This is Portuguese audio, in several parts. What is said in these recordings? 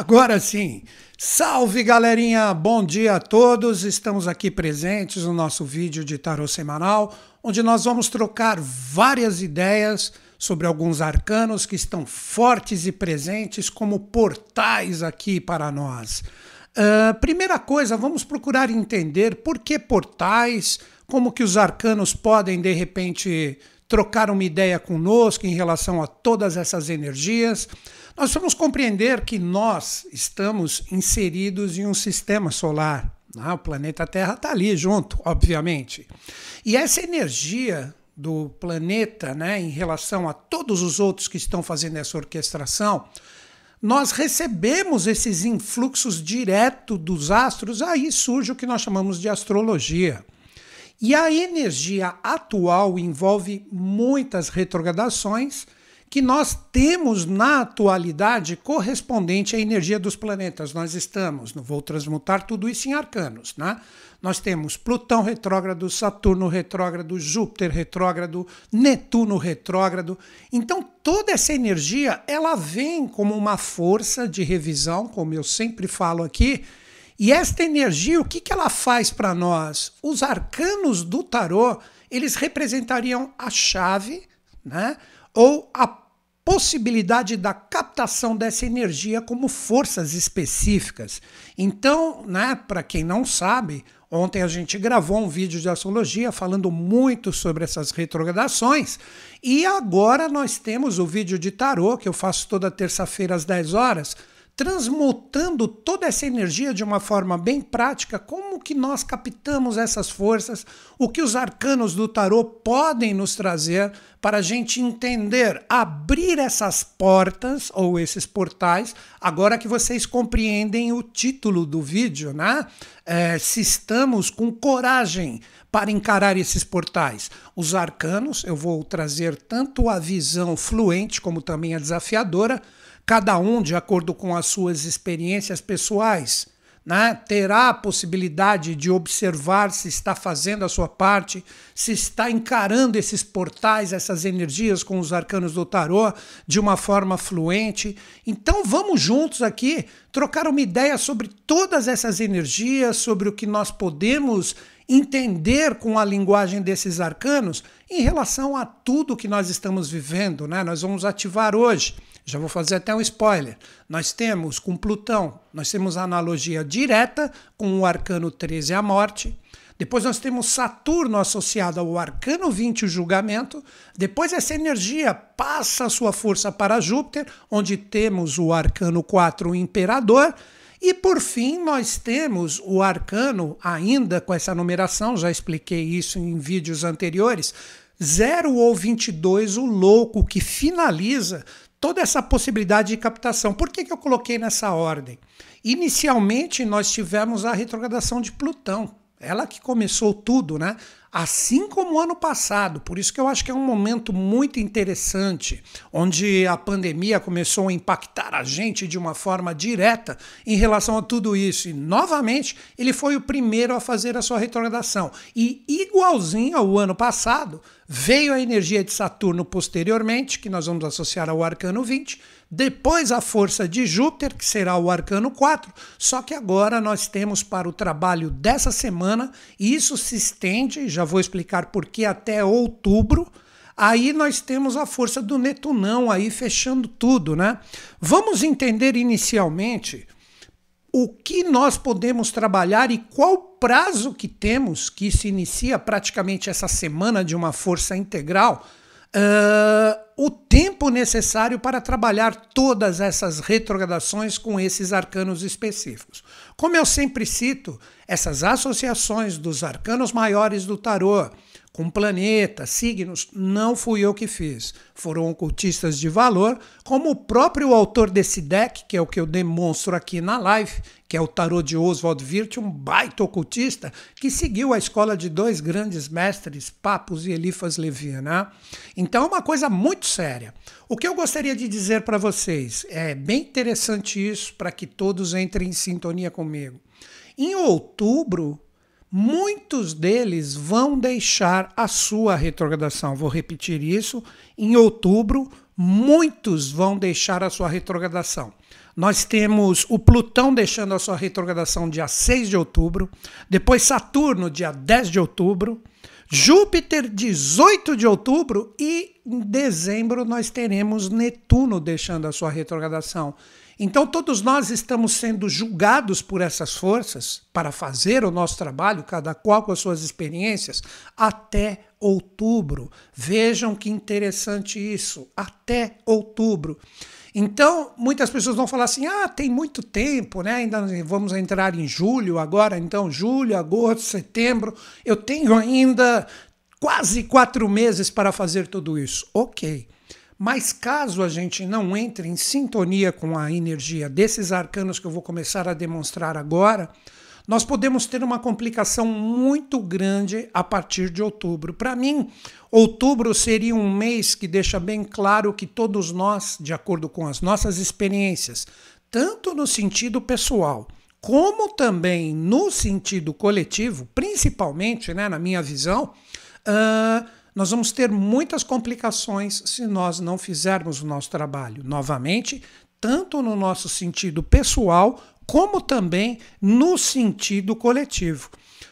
Agora sim. Salve galerinha, bom dia a todos. Estamos aqui presentes no nosso vídeo de tarô semanal, onde nós vamos trocar várias ideias sobre alguns arcanos que estão fortes e presentes como portais aqui para nós. Uh, primeira coisa, vamos procurar entender por que portais, como que os arcanos podem de repente trocar uma ideia conosco em relação a todas essas energias. Nós vamos compreender que nós estamos inseridos em um sistema solar. Né? O planeta Terra está ali junto, obviamente. E essa energia do planeta, né, em relação a todos os outros que estão fazendo essa orquestração, nós recebemos esses influxos direto dos astros, aí surge o que nós chamamos de astrologia. E a energia atual envolve muitas retrogradações que nós temos na atualidade correspondente à energia dos planetas. Nós estamos, não vou transmutar tudo isso em arcanos, né? Nós temos Plutão retrógrado, Saturno retrógrado, Júpiter retrógrado, Netuno retrógrado. Então toda essa energia, ela vem como uma força de revisão, como eu sempre falo aqui, e esta energia, o que, que ela faz para nós? Os arcanos do tarô, eles representariam a chave, né? Ou a possibilidade da captação dessa energia como forças específicas. Então, né, para quem não sabe, ontem a gente gravou um vídeo de astrologia falando muito sobre essas retrogradações, e agora nós temos o vídeo de tarô que eu faço toda terça-feira às 10 horas, transmutando toda essa energia de uma forma bem prática, como que nós captamos essas forças, o que os arcanos do tarô podem nos trazer para a gente entender, abrir essas portas ou esses portais, agora que vocês compreendem o título do vídeo, né? É, se estamos com coragem para encarar esses portais. Os arcanos, eu vou trazer tanto a visão fluente como também a desafiadora, cada um de acordo com as suas experiências pessoais. Né? Terá a possibilidade de observar se está fazendo a sua parte, se está encarando esses portais, essas energias com os arcanos do tarô de uma forma fluente. Então vamos juntos aqui trocar uma ideia sobre todas essas energias, sobre o que nós podemos entender com a linguagem desses arcanos em relação a tudo que nós estamos vivendo. Né? Nós vamos ativar hoje já vou fazer até um spoiler. Nós temos com Plutão, nós temos analogia direta com o arcano 13 a morte. Depois nós temos Saturno associado ao arcano 20 o julgamento. Depois essa energia passa a sua força para Júpiter, onde temos o arcano 4 o imperador. E por fim, nós temos o arcano, ainda com essa numeração, já expliquei isso em vídeos anteriores, 0 ou 22, o louco, que finaliza toda essa possibilidade de captação. Por que, que eu coloquei nessa ordem? Inicialmente, nós tivemos a retrogradação de Plutão. Ela que começou tudo, né? Assim como ano passado. Por isso que eu acho que é um momento muito interessante, onde a pandemia começou a impactar a gente de uma forma direta em relação a tudo isso. E, novamente, ele foi o primeiro a fazer a sua retrogradação. E, igualzinho ao ano passado, veio a energia de Saturno posteriormente, que nós vamos associar ao arcano 20 depois a força de Júpiter, que será o arcano 4, só que agora nós temos para o trabalho dessa semana, e isso se estende, já vou explicar por que até outubro. Aí nós temos a força do Netunão aí fechando tudo, né? Vamos entender inicialmente o que nós podemos trabalhar e qual prazo que temos, que se inicia praticamente essa semana de uma força integral, uh, o tempo necessário para trabalhar todas essas retrogradações com esses arcanos específicos. Como eu sempre cito, essas associações dos arcanos maiores do tarô com planetas, signos, não fui eu que fiz. Foram ocultistas de valor, como o próprio autor desse deck, que é o que eu demonstro aqui na live, que é o tarô de Oswald Wirth, um baita ocultista, que seguiu a escola de dois grandes mestres, Papos e Elifas Levi. Né? Então é uma coisa muito séria. O que eu gostaria de dizer para vocês, é bem interessante isso, para que todos entrem em sintonia comigo. Em outubro, muitos deles vão deixar a sua retrogradação. Vou repetir isso. Em outubro, muitos vão deixar a sua retrogradação. nós temos o Plutão deixando a sua retrogradação dia 6 de outubro, depois Saturno dia 10 de outubro, Júpiter 18 de outubro e em dezembro nós teremos Netuno deixando a sua retrogradação. Então, todos nós estamos sendo julgados por essas forças para fazer o nosso trabalho, cada qual com as suas experiências, até outubro. Vejam que interessante isso, até outubro. Então, muitas pessoas vão falar assim: ah, tem muito tempo, né? Ainda vamos entrar em julho agora, então, julho, agosto, setembro. Eu tenho ainda quase quatro meses para fazer tudo isso. Ok. Mas caso a gente não entre em sintonia com a energia desses arcanos que eu vou começar a demonstrar agora, nós podemos ter uma complicação muito grande a partir de outubro. Para mim, outubro seria um mês que deixa bem claro que todos nós, de acordo com as nossas experiências, tanto no sentido pessoal, como também no sentido coletivo, principalmente né, na minha visão, uh, nós vamos ter muitas complicações se nós não fizermos o nosso trabalho. Novamente, tanto no nosso sentido pessoal, como também no sentido coletivo.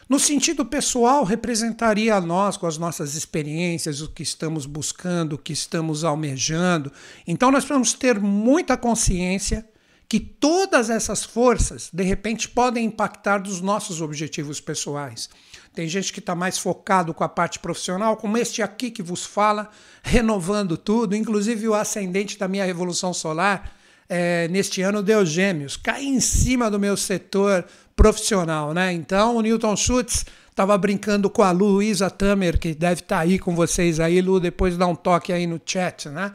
No sentido pessoal, representaria a nós com as nossas experiências, o que estamos buscando, o que estamos almejando. Então, nós precisamos ter muita consciência que todas essas forças, de repente, podem impactar dos nossos objetivos pessoais. Tem gente que está mais focado com a parte profissional, como este aqui que vos fala, renovando tudo, inclusive o ascendente da minha revolução solar. É, neste ano deu gêmeos, cai em cima do meu setor profissional, né? Então o Newton Schutz estava brincando com a Luísa Tamer, que deve estar tá aí com vocês aí, Lu, depois dá um toque aí no chat, né?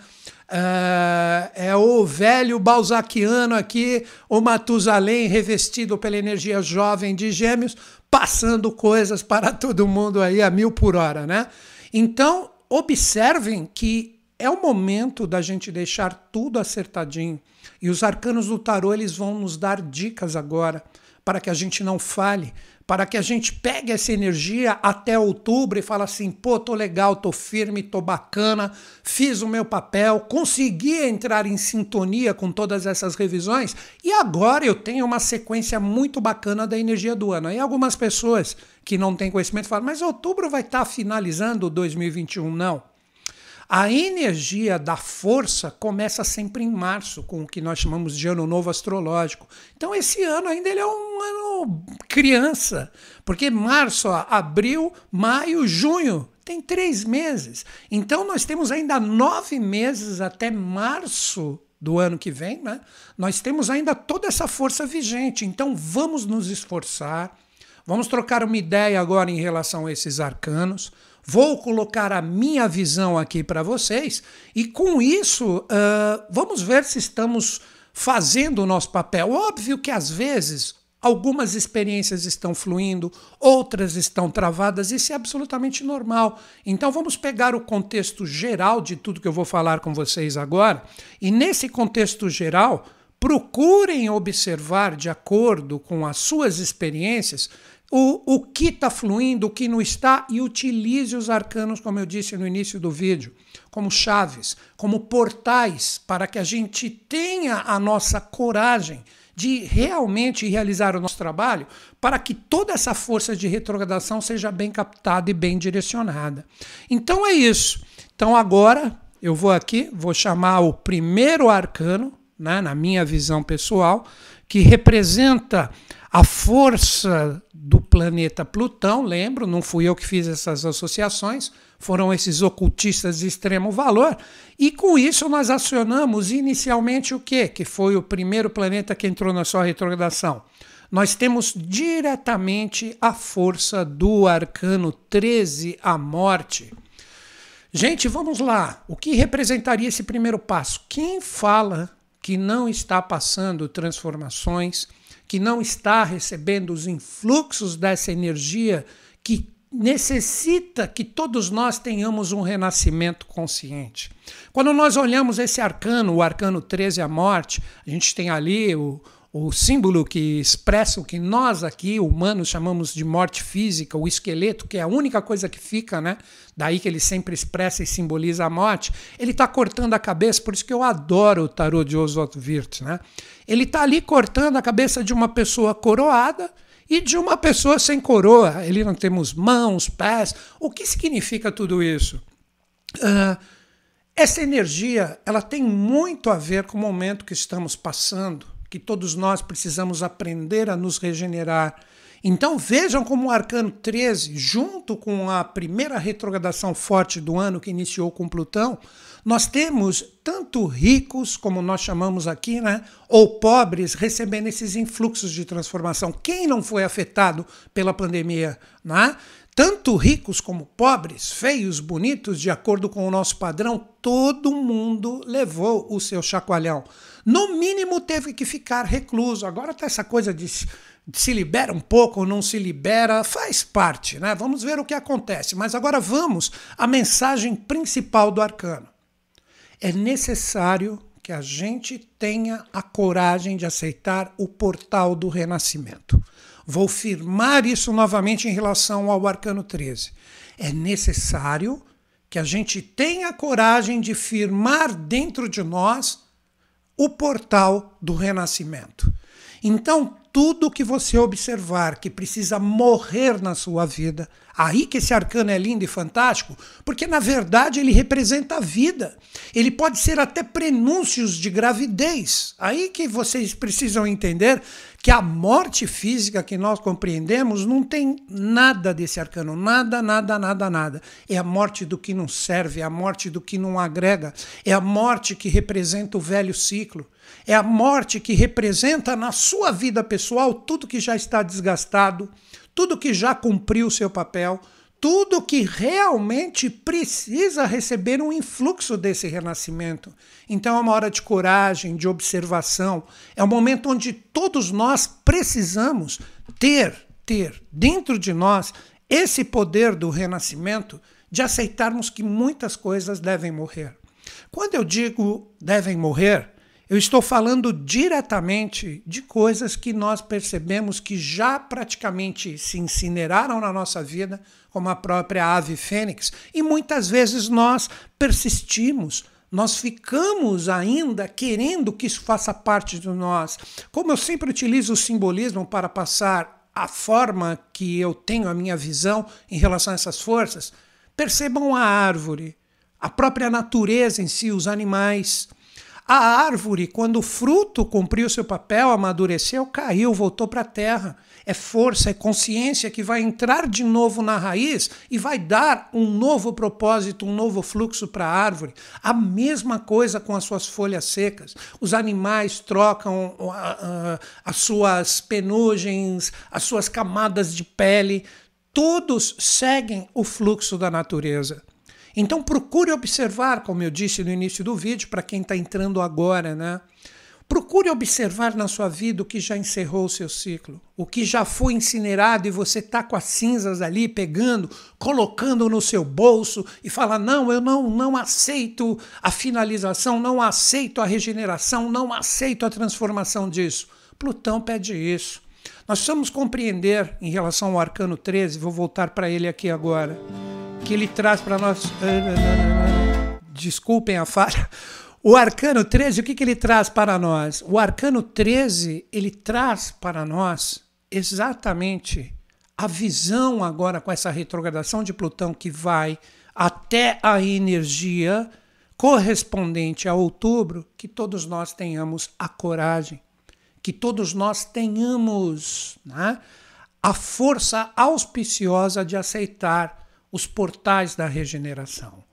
Uh, é o velho balzaquiano aqui, o Matusalém revestido pela energia jovem de gêmeos, passando coisas para todo mundo aí a mil por hora, né? Então, observem que é o momento da gente deixar tudo acertadinho. E os arcanos do tarô eles vão nos dar dicas agora para que a gente não fale, para que a gente pegue essa energia até outubro e fale assim: pô, tô legal, tô firme, tô bacana, fiz o meu papel, consegui entrar em sintonia com todas essas revisões e agora eu tenho uma sequência muito bacana da energia do ano. Aí algumas pessoas que não têm conhecimento falam: mas outubro vai estar tá finalizando 2021? Não. A energia da força começa sempre em março, com o que nós chamamos de ano novo astrológico. Então esse ano ainda ele é um ano criança, porque março, abril, maio, junho, tem três meses. Então nós temos ainda nove meses até março do ano que vem, né? Nós temos ainda toda essa força vigente. Então vamos nos esforçar. Vamos trocar uma ideia agora em relação a esses arcanos. Vou colocar a minha visão aqui para vocês e com isso uh, vamos ver se estamos fazendo o nosso papel. Óbvio que às vezes algumas experiências estão fluindo, outras estão travadas, isso é absolutamente normal. Então vamos pegar o contexto geral de tudo que eu vou falar com vocês agora e nesse contexto geral procurem observar de acordo com as suas experiências o, o que está fluindo, o que não está, e utilize os arcanos, como eu disse no início do vídeo, como chaves, como portais, para que a gente tenha a nossa coragem de realmente realizar o nosso trabalho, para que toda essa força de retrogradação seja bem captada e bem direcionada. Então é isso. Então agora eu vou aqui, vou chamar o primeiro arcano, né, na minha visão pessoal, que representa a força do planeta Plutão, lembro, não fui eu que fiz essas associações, foram esses ocultistas de extremo valor, e com isso nós acionamos inicialmente o quê? Que foi o primeiro planeta que entrou na sua retrogradação. Nós temos diretamente a força do arcano 13, a morte. Gente, vamos lá. O que representaria esse primeiro passo? Quem fala que não está passando transformações, que não está recebendo os influxos dessa energia que necessita que todos nós tenhamos um renascimento consciente. Quando nós olhamos esse arcano, o arcano 13, a morte, a gente tem ali o, o símbolo que expressa o que nós aqui, humanos, chamamos de morte física, o esqueleto, que é a única coisa que fica, né? Daí que ele sempre expressa e simboliza a morte. Ele está cortando a cabeça, por isso que eu adoro o tarô de Oswald Wirth, né? Ele está ali cortando a cabeça de uma pessoa coroada e de uma pessoa sem coroa. Ele não temos mãos, pés. O que significa tudo isso? Uh, essa energia ela tem muito a ver com o momento que estamos passando que todos nós precisamos aprender a nos regenerar. Então vejam como o arcano 13, junto com a primeira retrogradação forte do ano que iniciou com Plutão, nós temos tanto ricos, como nós chamamos aqui, né, ou pobres, recebendo esses influxos de transformação. Quem não foi afetado pela pandemia? Né? Tanto ricos como pobres, feios, bonitos, de acordo com o nosso padrão, todo mundo levou o seu chacoalhão. No mínimo teve que ficar recluso. Agora tá essa coisa de se libera um pouco ou não se libera, faz parte, né? Vamos ver o que acontece. Mas agora vamos à mensagem principal do arcano. É necessário que a gente tenha a coragem de aceitar o portal do renascimento. Vou firmar isso novamente em relação ao arcano 13. É necessário que a gente tenha coragem de firmar dentro de nós o portal do renascimento. Então, tudo que você observar que precisa morrer na sua vida, aí que esse arcano é lindo e fantástico, porque na verdade ele representa a vida. Ele pode ser até prenúncios de gravidez. Aí que vocês precisam entender que a morte física que nós compreendemos não tem nada desse arcano, nada, nada, nada, nada. É a morte do que não serve, é a morte do que não agrega, é a morte que representa o velho ciclo, é a morte que representa na sua vida pessoal tudo que já está desgastado, tudo que já cumpriu o seu papel, tudo que realmente precisa receber um influxo desse renascimento. Então é uma hora de coragem, de observação, é um momento onde todos nós precisamos ter, ter dentro de nós esse poder do renascimento de aceitarmos que muitas coisas devem morrer. Quando eu digo devem morrer, eu estou falando diretamente de coisas que nós percebemos que já praticamente se incineraram na nossa vida, como a própria ave fênix, e muitas vezes nós persistimos, nós ficamos ainda querendo que isso faça parte de nós. Como eu sempre utilizo o simbolismo para passar a forma que eu tenho a minha visão em relação a essas forças, percebam a árvore, a própria natureza em si, os animais. A árvore, quando o fruto cumpriu seu papel, amadureceu, caiu, voltou para a terra. É força, é consciência que vai entrar de novo na raiz e vai dar um novo propósito, um novo fluxo para a árvore. A mesma coisa com as suas folhas secas. Os animais trocam uh, uh, as suas penugens, as suas camadas de pele. Todos seguem o fluxo da natureza. Então procure observar, como eu disse no início do vídeo, para quem está entrando agora, né? Procure observar na sua vida o que já encerrou o seu ciclo, o que já foi incinerado e você está com as cinzas ali pegando, colocando no seu bolso e fala: não, eu não, não aceito a finalização, não aceito a regeneração, não aceito a transformação disso. Plutão pede isso. Nós precisamos compreender em relação ao arcano 13, vou voltar para ele aqui agora que ele traz para nós. Desculpem a falha. O arcano 13, o que, que ele traz para nós? O arcano 13, ele traz para nós exatamente a visão agora com essa retrogradação de Plutão que vai até a energia correspondente a outubro, que todos nós tenhamos a coragem, que todos nós tenhamos né, a força auspiciosa de aceitar os portais da regeneração.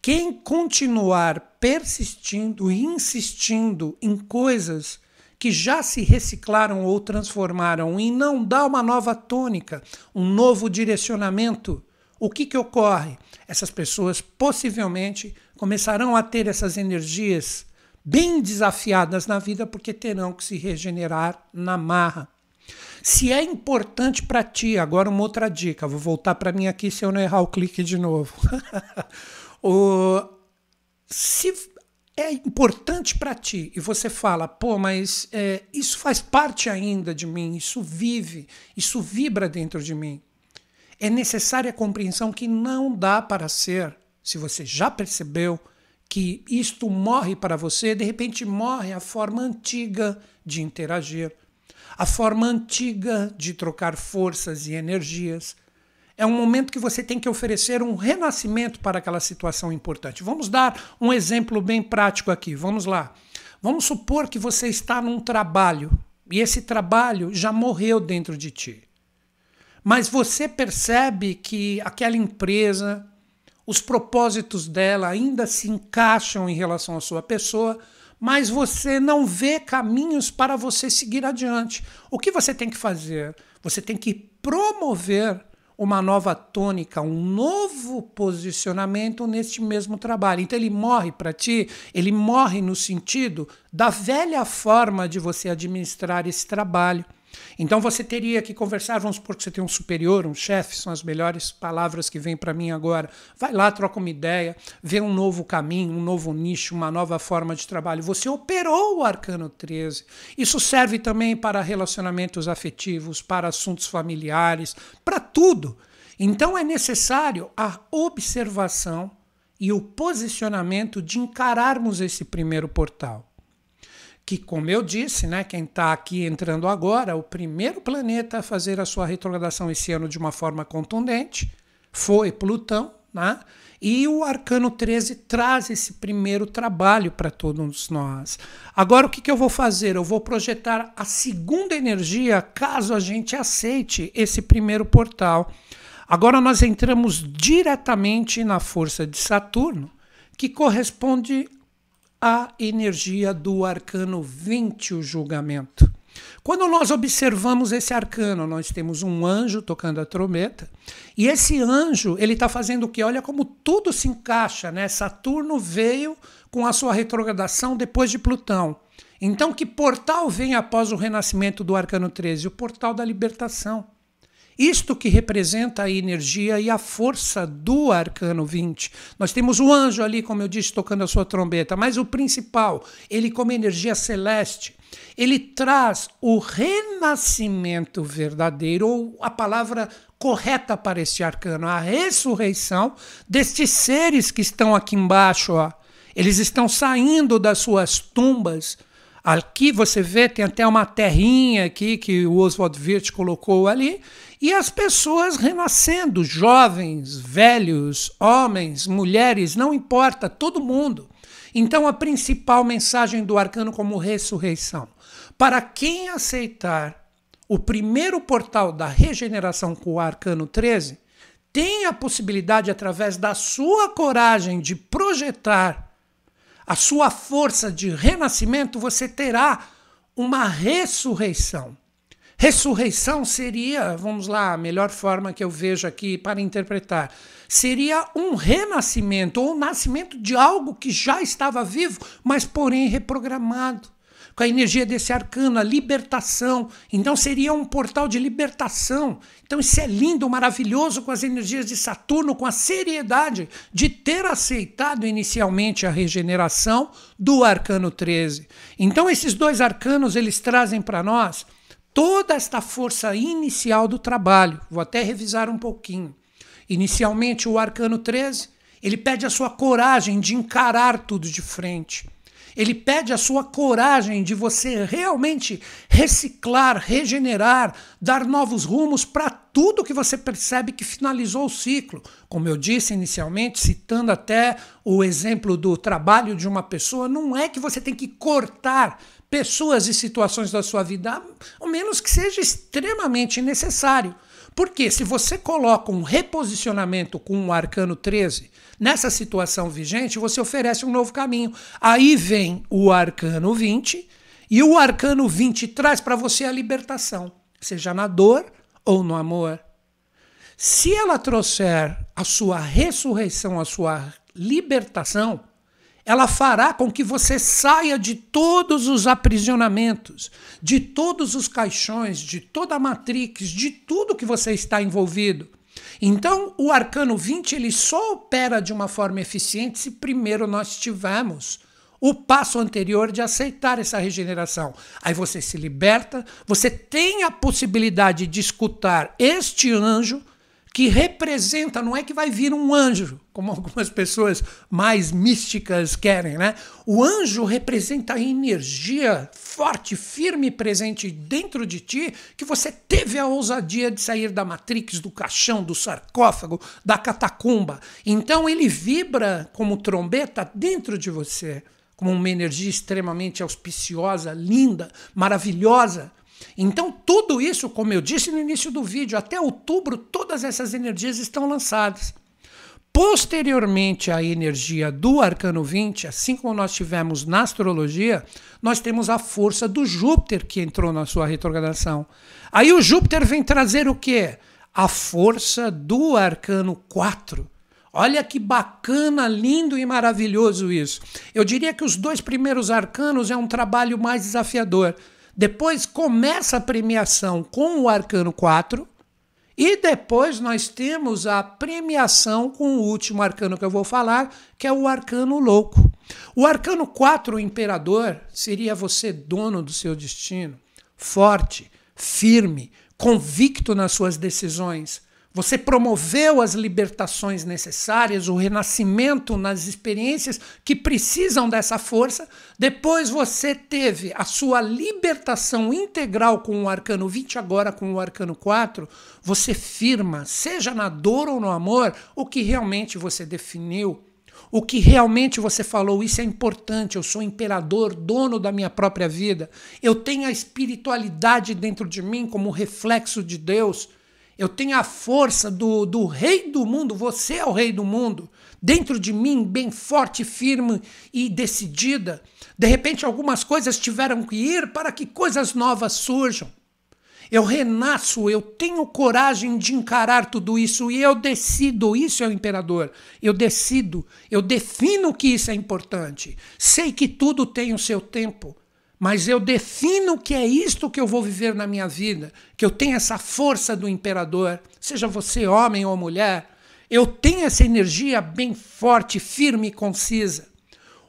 Quem continuar persistindo e insistindo em coisas que já se reciclaram ou transformaram e não dá uma nova tônica, um novo direcionamento, o que, que ocorre? Essas pessoas possivelmente começarão a ter essas energias bem desafiadas na vida porque terão que se regenerar na marra. Se é importante para ti, agora uma outra dica, vou voltar para mim aqui se eu não errar o clique de novo. o, se é importante para ti e você fala, pô, mas é, isso faz parte ainda de mim, isso vive, isso vibra dentro de mim. É necessária a compreensão que não dá para ser, se você já percebeu que isto morre para você, de repente morre a forma antiga de interagir, a forma antiga de trocar forças e energias, é um momento que você tem que oferecer um renascimento para aquela situação importante. Vamos dar um exemplo bem prático aqui. Vamos lá. Vamos supor que você está num trabalho e esse trabalho já morreu dentro de ti. Mas você percebe que aquela empresa, os propósitos dela ainda se encaixam em relação à sua pessoa, mas você não vê caminhos para você seguir adiante. O que você tem que fazer? Você tem que promover uma nova tônica, um novo posicionamento neste mesmo trabalho. Então ele morre para ti, ele morre no sentido da velha forma de você administrar esse trabalho. Então você teria que conversar, vamos supor que você tem um superior, um chefe, são as melhores palavras que vêm para mim agora. Vai lá, troca uma ideia, vê um novo caminho, um novo nicho, uma nova forma de trabalho. Você operou o arcano 13. Isso serve também para relacionamentos afetivos, para assuntos familiares, para tudo. Então é necessário a observação e o posicionamento de encararmos esse primeiro portal que, como eu disse, né, quem está aqui entrando agora, o primeiro planeta a fazer a sua retrogradação esse ano de uma forma contundente foi Plutão, né? E o Arcano 13 traz esse primeiro trabalho para todos nós. Agora, o que, que eu vou fazer? Eu vou projetar a segunda energia caso a gente aceite esse primeiro portal. Agora, nós entramos diretamente na força de Saturno, que corresponde a energia do arcano 20, o julgamento. Quando nós observamos esse arcano, nós temos um anjo tocando a trombeta, e esse anjo, ele está fazendo o que? Olha como tudo se encaixa, né? Saturno veio com a sua retrogradação depois de Plutão. Então, que portal vem após o renascimento do arcano 13? O portal da libertação. Isto que representa a energia e a força do arcano 20. Nós temos o anjo ali, como eu disse, tocando a sua trombeta, mas o principal, ele como energia celeste, ele traz o renascimento verdadeiro, ou a palavra correta para este arcano, a ressurreição destes seres que estão aqui embaixo. Ó. Eles estão saindo das suas tumbas. Aqui você vê, tem até uma terrinha aqui que o Oswald Wirth colocou ali, e as pessoas renascendo, jovens, velhos, homens, mulheres, não importa, todo mundo. Então, a principal mensagem do arcano como ressurreição. Para quem aceitar o primeiro portal da regeneração com o arcano 13, tem a possibilidade, através da sua coragem de projetar a sua força de renascimento, você terá uma ressurreição. Ressurreição seria, vamos lá, a melhor forma que eu vejo aqui para interpretar, seria um renascimento ou um nascimento de algo que já estava vivo, mas porém reprogramado. Com a energia desse arcano, a libertação. Então seria um portal de libertação. Então isso é lindo, maravilhoso com as energias de Saturno, com a seriedade de ter aceitado inicialmente a regeneração do arcano 13. Então esses dois arcanos eles trazem para nós toda esta força inicial do trabalho. Vou até revisar um pouquinho. Inicialmente, o arcano 13, ele pede a sua coragem de encarar tudo de frente. Ele pede a sua coragem de você realmente reciclar, regenerar, dar novos rumos para tudo que você percebe que finalizou o ciclo. Como eu disse inicialmente, citando até o exemplo do trabalho de uma pessoa, não é que você tem que cortar pessoas e situações da sua vida, ao menos que seja extremamente necessário. Porque se você coloca um reposicionamento com o arcano 13 nessa situação vigente, você oferece um novo caminho. Aí vem o arcano 20 e o arcano 20 traz para você a libertação, seja na dor ou no amor. Se ela trouxer a sua ressurreição, a sua libertação, ela fará com que você saia de todos os aprisionamentos, de todos os caixões, de toda a matrix, de tudo que você está envolvido. Então, o arcano 20 ele só opera de uma forma eficiente se primeiro nós tivermos o passo anterior de aceitar essa regeneração. Aí você se liberta, você tem a possibilidade de escutar este anjo que representa, não é que vai vir um anjo, como algumas pessoas mais místicas querem, né? O anjo representa a energia forte, firme presente dentro de ti, que você teve a ousadia de sair da matrix, do caixão, do sarcófago, da catacumba. Então ele vibra como trombeta dentro de você, como uma energia extremamente auspiciosa, linda, maravilhosa. Então, tudo isso, como eu disse no início do vídeo, até outubro, todas essas energias estão lançadas. Posteriormente à energia do arcano 20, assim como nós tivemos na astrologia, nós temos a força do Júpiter que entrou na sua retrogradação. Aí o Júpiter vem trazer o quê? A força do arcano 4. Olha que bacana, lindo e maravilhoso isso. Eu diria que os dois primeiros arcanos é um trabalho mais desafiador. Depois começa a premiação com o arcano 4. E depois nós temos a premiação com o último arcano que eu vou falar, que é o arcano louco. O arcano 4, o imperador, seria você dono do seu destino, forte, firme, convicto nas suas decisões, você promoveu as libertações necessárias, o renascimento nas experiências que precisam dessa força. Depois você teve a sua libertação integral com o arcano 20, agora com o arcano 4. Você firma, seja na dor ou no amor, o que realmente você definiu. O que realmente você falou, isso é importante. Eu sou imperador, dono da minha própria vida. Eu tenho a espiritualidade dentro de mim como reflexo de Deus. Eu tenho a força do, do rei do mundo, você é o rei do mundo, dentro de mim, bem forte, firme e decidida. De repente, algumas coisas tiveram que ir para que coisas novas surjam. Eu renasço, eu tenho coragem de encarar tudo isso e eu decido. Isso é o imperador. Eu decido, eu defino que isso é importante. Sei que tudo tem o seu tempo mas eu defino que é isto que eu vou viver na minha vida, que eu tenho essa força do imperador, seja você homem ou mulher, eu tenho essa energia bem forte, firme e concisa.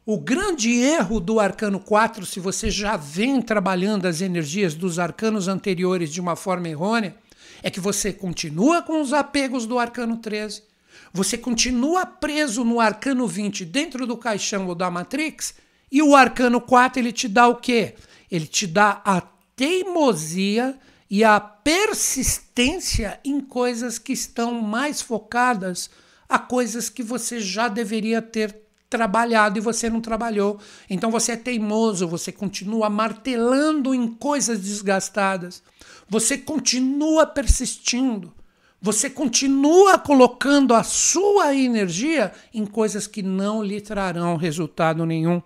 O grande erro do arcano 4, se você já vem trabalhando as energias dos arcanos anteriores de uma forma errônea, é que você continua com os apegos do arcano 13, você continua preso no arcano 20 dentro do caixão ou da matrix e o arcano 4 ele te dá o quê? Ele te dá a teimosia e a persistência em coisas que estão mais focadas a coisas que você já deveria ter trabalhado e você não trabalhou. Então você é teimoso, você continua martelando em coisas desgastadas. Você continua persistindo. Você continua colocando a sua energia em coisas que não lhe trarão resultado nenhum.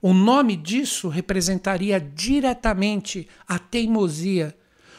O nome disso representaria diretamente a teimosia.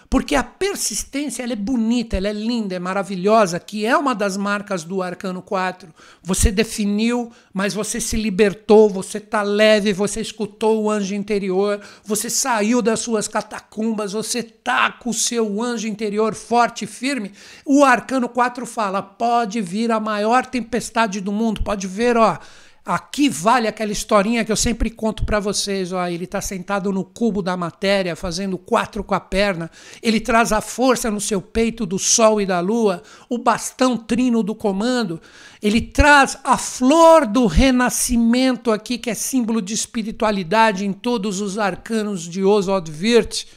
Porque a persistência ela é bonita, ela é linda, é maravilhosa, que é uma das marcas do Arcano 4. Você definiu, mas você se libertou, você está leve, você escutou o anjo interior, você saiu das suas catacumbas, você está com o seu anjo interior forte e firme. O Arcano 4 fala: pode vir a maior tempestade do mundo, pode ver, ó Aqui vale aquela historinha que eu sempre conto para vocês. Ó, ele está sentado no cubo da matéria, fazendo quatro com a perna. Ele traz a força no seu peito do sol e da lua, o bastão trino do comando. Ele traz a flor do renascimento aqui, que é símbolo de espiritualidade em todos os arcanos de Oswald Wirth.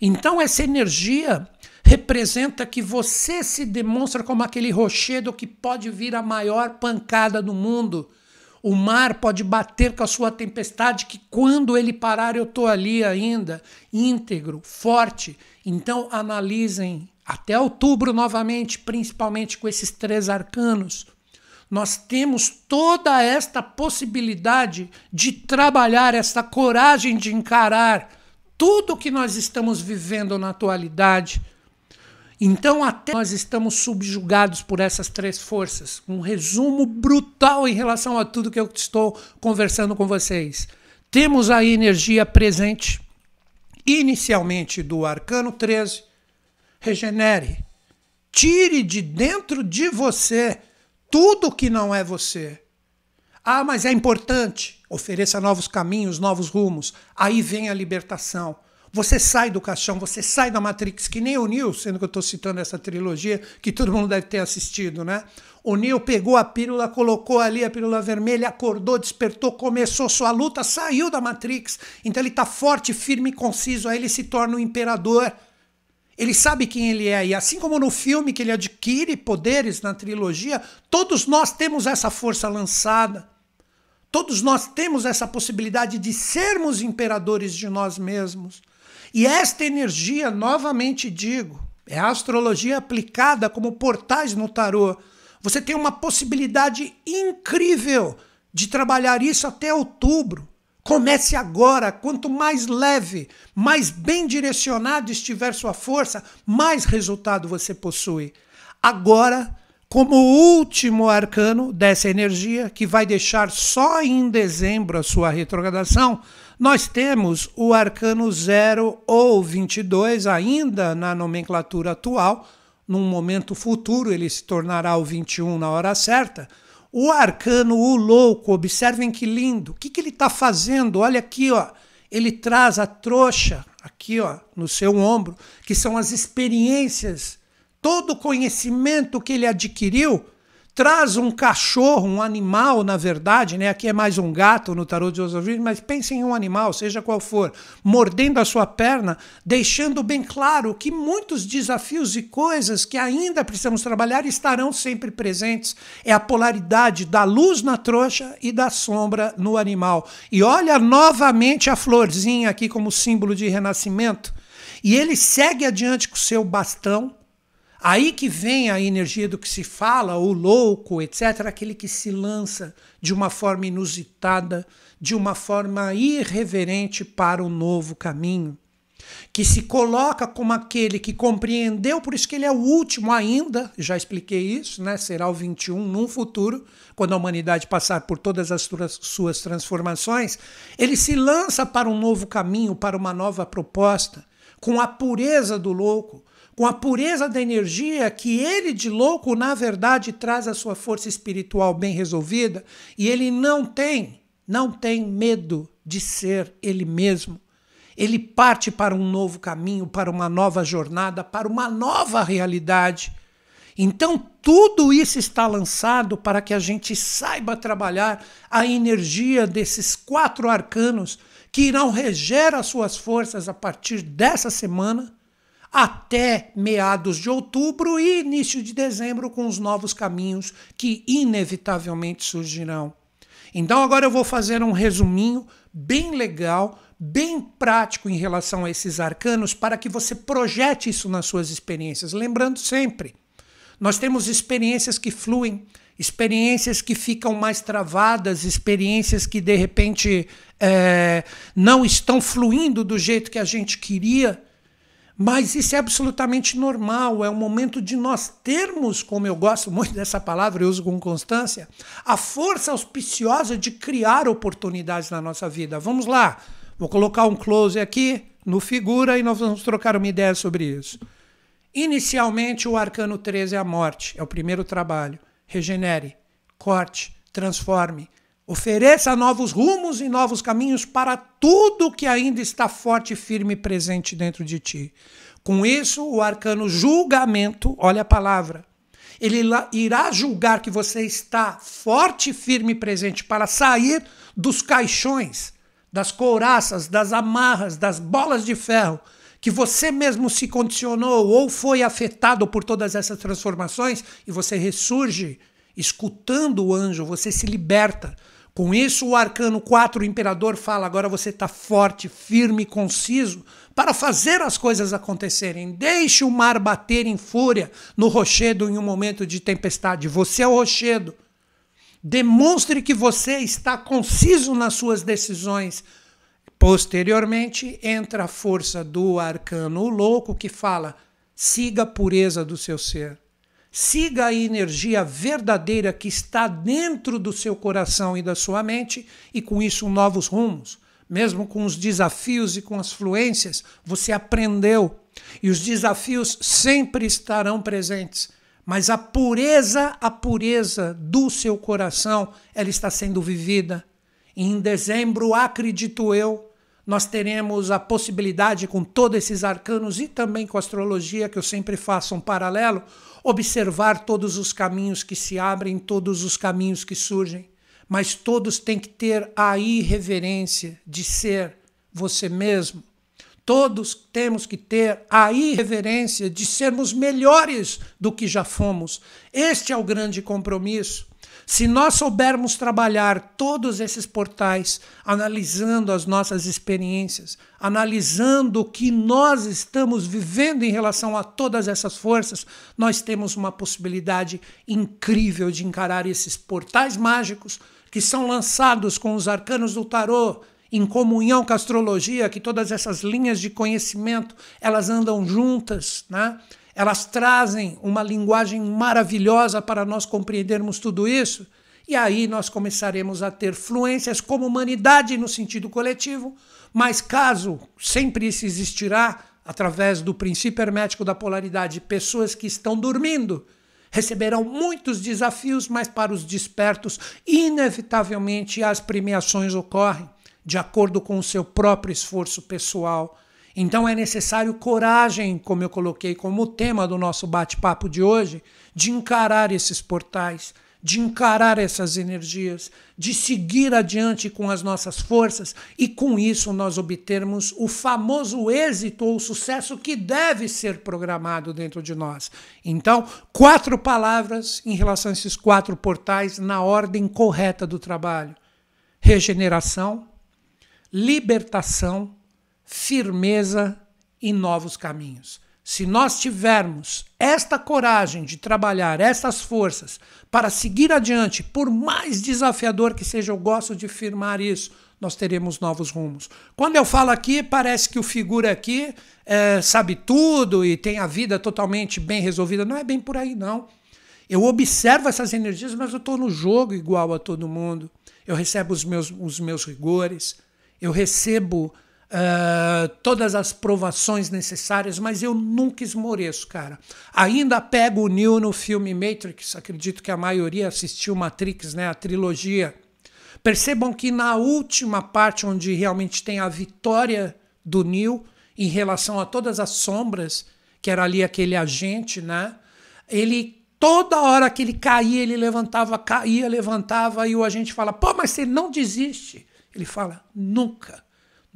Então, essa energia representa que você se demonstra como aquele rochedo que pode vir a maior pancada do mundo o mar pode bater com a sua tempestade, que quando ele parar eu estou ali ainda, íntegro, forte. Então analisem até outubro novamente, principalmente com esses três arcanos. Nós temos toda esta possibilidade de trabalhar essa coragem de encarar tudo que nós estamos vivendo na atualidade então, até nós estamos subjugados por essas três forças. Um resumo brutal em relação a tudo que eu estou conversando com vocês. Temos a energia presente, inicialmente do arcano 13. Regenere. Tire de dentro de você tudo que não é você. Ah, mas é importante. Ofereça novos caminhos, novos rumos. Aí vem a libertação. Você sai do caixão, você sai da Matrix, que nem o Neo, sendo que eu estou citando essa trilogia, que todo mundo deve ter assistido, né? O Neo pegou a pílula, colocou ali a pílula vermelha, acordou, despertou, começou sua luta, saiu da Matrix. Então ele está forte, firme e conciso, aí ele se torna um imperador. Ele sabe quem ele é, e assim como no filme que ele adquire poderes na trilogia, todos nós temos essa força lançada. Todos nós temos essa possibilidade de sermos imperadores de nós mesmos. E esta energia, novamente digo, é a astrologia aplicada como portais no tarô. Você tem uma possibilidade incrível de trabalhar isso até outubro. Comece agora. Quanto mais leve, mais bem direcionado estiver sua força, mais resultado você possui. Agora, como último arcano dessa energia, que vai deixar só em dezembro a sua retrogradação, nós temos o arcano 0 ou 22, ainda na nomenclatura atual. Num momento futuro, ele se tornará o 21 na hora certa o arcano, o louco, observem que lindo. O que, que ele está fazendo? Olha aqui, ó. Ele traz a trouxa aqui, ó, no seu ombro, que são as experiências, todo o conhecimento que ele adquiriu traz um cachorro, um animal, na verdade, né? Aqui é mais um gato no tarot de Osovir, mas pense em um animal, seja qual for, mordendo a sua perna, deixando bem claro que muitos desafios e coisas que ainda precisamos trabalhar estarão sempre presentes. É a polaridade da luz na trouxa e da sombra no animal. E olha novamente a florzinha aqui como símbolo de renascimento. E ele segue adiante com o seu bastão, Aí que vem a energia do que se fala, o louco, etc., aquele que se lança de uma forma inusitada, de uma forma irreverente para o novo caminho, que se coloca como aquele que compreendeu, por isso que ele é o último ainda, já expliquei isso, né? será o 21 num futuro, quando a humanidade passar por todas as suas transformações, ele se lança para um novo caminho, para uma nova proposta, com a pureza do louco, com a pureza da energia que ele de louco, na verdade, traz a sua força espiritual bem resolvida, e ele não tem, não tem medo de ser ele mesmo. Ele parte para um novo caminho, para uma nova jornada, para uma nova realidade. Então, tudo isso está lançado para que a gente saiba trabalhar a energia desses quatro arcanos que irão reger as suas forças a partir dessa semana até meados de outubro e início de dezembro com os novos caminhos que inevitavelmente surgirão. Então agora eu vou fazer um resuminho bem legal, bem prático em relação a esses arcanos para que você projete isso nas suas experiências. Lembrando sempre, nós temos experiências que fluem, experiências que ficam mais travadas, experiências que de repente é, não estão fluindo do jeito que a gente queria. Mas isso é absolutamente normal, é o momento de nós termos, como eu gosto muito dessa palavra e uso com constância, a força auspiciosa de criar oportunidades na nossa vida. Vamos lá, vou colocar um close aqui no figura e nós vamos trocar uma ideia sobre isso. Inicialmente, o arcano 13 é a morte, é o primeiro trabalho. Regenere, corte, transforme, Ofereça novos rumos e novos caminhos para tudo que ainda está forte, firme e presente dentro de ti. Com isso, o arcano julgamento, olha a palavra, ele irá julgar que você está forte, firme e presente para sair dos caixões, das couraças, das amarras, das bolas de ferro que você mesmo se condicionou ou foi afetado por todas essas transformações e você ressurge escutando o anjo, você se liberta com isso, o arcano 4, o imperador, fala: agora você está forte, firme conciso para fazer as coisas acontecerem. Deixe o mar bater em fúria no rochedo em um momento de tempestade. Você é o rochedo. Demonstre que você está conciso nas suas decisões. Posteriormente, entra a força do arcano louco que fala: siga a pureza do seu ser. Siga a energia verdadeira que está dentro do seu coração e da sua mente e com isso novos rumos. Mesmo com os desafios e com as fluências, você aprendeu. E os desafios sempre estarão presentes. mas a pureza, a pureza do seu coração, ela está sendo vivida. E em dezembro, acredito eu, nós teremos a possibilidade, com todos esses arcanos e também com a astrologia, que eu sempre faço um paralelo, observar todos os caminhos que se abrem, todos os caminhos que surgem. Mas todos têm que ter a irreverência de ser você mesmo. Todos temos que ter a irreverência de sermos melhores do que já fomos. Este é o grande compromisso. Se nós soubermos trabalhar todos esses portais, analisando as nossas experiências, analisando o que nós estamos vivendo em relação a todas essas forças, nós temos uma possibilidade incrível de encarar esses portais mágicos que são lançados com os arcanos do tarô em comunhão com a astrologia, que todas essas linhas de conhecimento, elas andam juntas, né? Elas trazem uma linguagem maravilhosa para nós compreendermos tudo isso, e aí nós começaremos a ter fluências como humanidade no sentido coletivo, mas caso sempre isso existirá, através do princípio hermético da polaridade, pessoas que estão dormindo receberão muitos desafios, mas para os despertos, inevitavelmente as premiações ocorrem de acordo com o seu próprio esforço pessoal então é necessário coragem, como eu coloquei como tema do nosso bate-papo de hoje, de encarar esses portais, de encarar essas energias, de seguir adiante com as nossas forças e com isso nós obtermos o famoso êxito ou sucesso que deve ser programado dentro de nós. Então, quatro palavras em relação a esses quatro portais na ordem correta do trabalho: regeneração, libertação, firmeza e novos caminhos. Se nós tivermos esta coragem de trabalhar essas forças para seguir adiante, por mais desafiador que seja, eu gosto de firmar isso, nós teremos novos rumos. Quando eu falo aqui, parece que o figura aqui é, sabe tudo e tem a vida totalmente bem resolvida. Não é bem por aí, não. Eu observo essas energias, mas eu estou no jogo igual a todo mundo. Eu recebo os meus, os meus rigores, eu recebo Uh, todas as provações necessárias, mas eu nunca esmoreço, cara. Ainda pego o Neo no filme Matrix, acredito que a maioria assistiu Matrix, né, a trilogia. Percebam que na última parte, onde realmente tem a vitória do Neo em relação a todas as sombras, que era ali aquele agente, né? Ele toda hora que ele caía, ele levantava, caía, levantava, e o agente fala: pô, mas você não desiste. Ele fala: nunca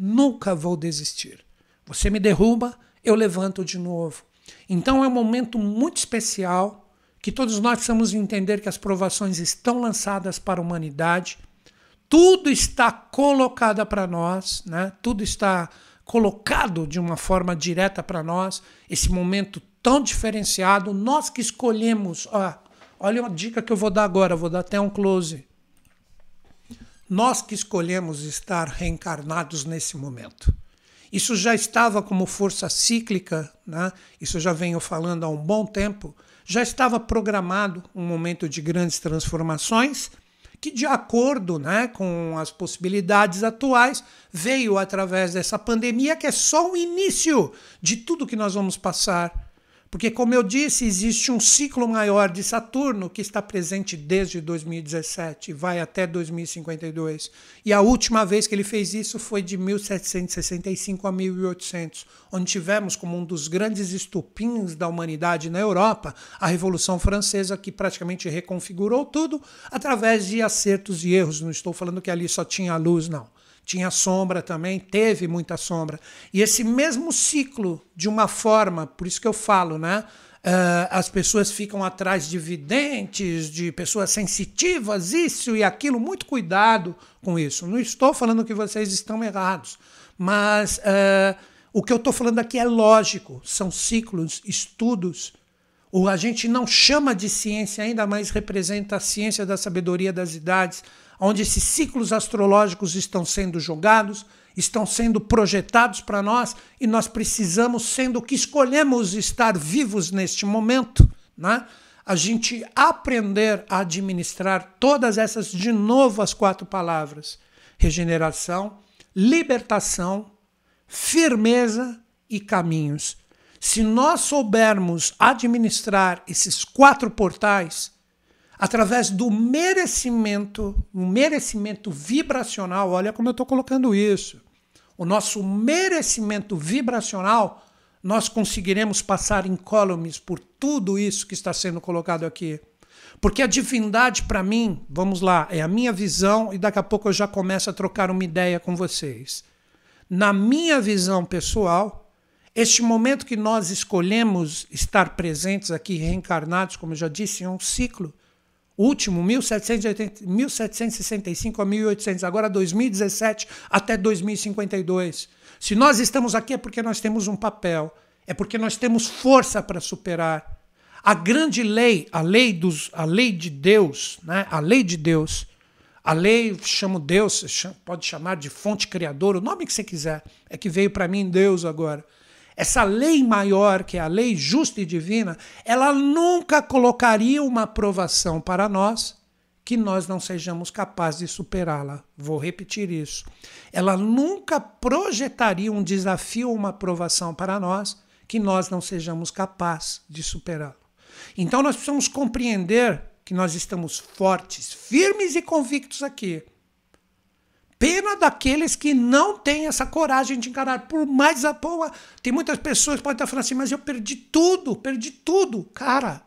nunca vou desistir. Você me derruba, eu levanto de novo. Então é um momento muito especial que todos nós precisamos entender que as provações estão lançadas para a humanidade. Tudo está colocado para nós, né? Tudo está colocado de uma forma direta para nós. Esse momento tão diferenciado, nós que escolhemos. Ó, olha uma dica que eu vou dar agora, vou dar até um close. Nós que escolhemos estar reencarnados nesse momento. Isso já estava como força cíclica, né? isso já venho falando há um bom tempo, já estava programado um momento de grandes transformações, que, de acordo né, com as possibilidades atuais, veio através dessa pandemia, que é só o início de tudo que nós vamos passar porque, como eu disse, existe um ciclo maior de Saturno que está presente desde 2017 e vai até 2052. E a última vez que ele fez isso foi de 1765 a 1800, onde tivemos como um dos grandes estupins da humanidade na Europa a Revolução Francesa, que praticamente reconfigurou tudo através de acertos e erros. Não estou falando que ali só tinha luz, não tinha sombra também, teve muita sombra. E esse mesmo ciclo, de uma forma, por isso que eu falo, né? Uh, as pessoas ficam atrás de videntes, de pessoas sensitivas, isso e aquilo, muito cuidado com isso. Não estou falando que vocês estão errados, mas uh, o que eu estou falando aqui é lógico, são ciclos, estudos. O a gente não chama de ciência ainda, mas representa a ciência da sabedoria das idades, onde esses ciclos astrológicos estão sendo jogados, estão sendo projetados para nós e nós precisamos, sendo que escolhemos estar vivos neste momento, né? a gente aprender a administrar todas essas, de novo, as quatro palavras: regeneração, libertação, firmeza e caminhos. Se nós soubermos administrar esses quatro portais, através do merecimento, um merecimento vibracional, olha como eu estou colocando isso. O nosso merecimento vibracional, nós conseguiremos passar incólumes por tudo isso que está sendo colocado aqui. Porque a divindade, para mim, vamos lá, é a minha visão e daqui a pouco eu já começo a trocar uma ideia com vocês. Na minha visão pessoal, este momento que nós escolhemos estar presentes aqui, reencarnados, como eu já disse, é um ciclo. Último, 1780, 1765 a 1800, agora 2017 até 2052. Se nós estamos aqui é porque nós temos um papel, é porque nós temos força para superar. A grande lei, a lei, dos, a lei de Deus, né? a lei de Deus, a lei, chamo Deus, pode chamar de fonte criadora, o nome que você quiser, é que veio para mim Deus agora. Essa lei maior, que é a lei justa e divina, ela nunca colocaria uma aprovação para nós que nós não sejamos capazes de superá-la. Vou repetir isso. Ela nunca projetaria um desafio ou uma aprovação para nós que nós não sejamos capazes de superá-la. Então nós precisamos compreender que nós estamos fortes, firmes e convictos aqui. Pena daqueles que não têm essa coragem de encarar. Por mais a boa. Tem muitas pessoas que podem estar falando assim, mas eu perdi tudo, perdi tudo. Cara,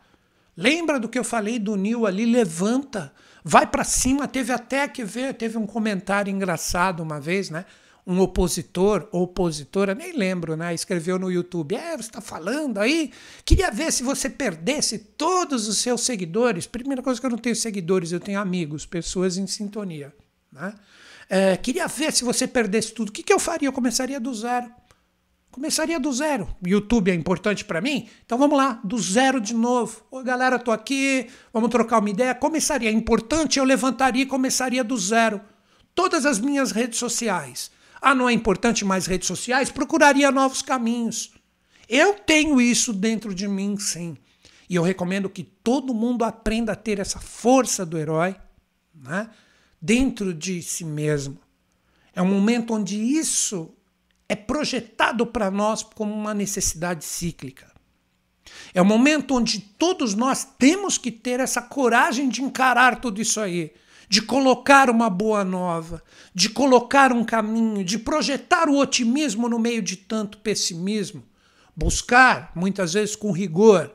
lembra do que eu falei do Nil ali? Levanta, vai para cima. Teve até que ver, teve um comentário engraçado uma vez, né? um opositor ou opositora, nem lembro, né? Escreveu no YouTube: É, você está falando aí? Queria ver se você perdesse todos os seus seguidores. Primeira coisa que eu não tenho seguidores, eu tenho amigos, pessoas em sintonia. Né? É, queria ver se você perdesse tudo. O que, que eu faria? Eu começaria do zero. Começaria do zero. YouTube é importante para mim? Então vamos lá, do zero de novo. Oi, galera, tô aqui, vamos trocar uma ideia. Começaria. É importante, eu levantaria e começaria do zero. Todas as minhas redes sociais ah, não é importante mais redes sociais? Procuraria novos caminhos. Eu tenho isso dentro de mim, sim. E eu recomendo que todo mundo aprenda a ter essa força do herói né, dentro de si mesmo. É um momento onde isso é projetado para nós como uma necessidade cíclica. É um momento onde todos nós temos que ter essa coragem de encarar tudo isso aí de colocar uma boa nova, de colocar um caminho, de projetar o otimismo no meio de tanto pessimismo, buscar, muitas vezes com rigor,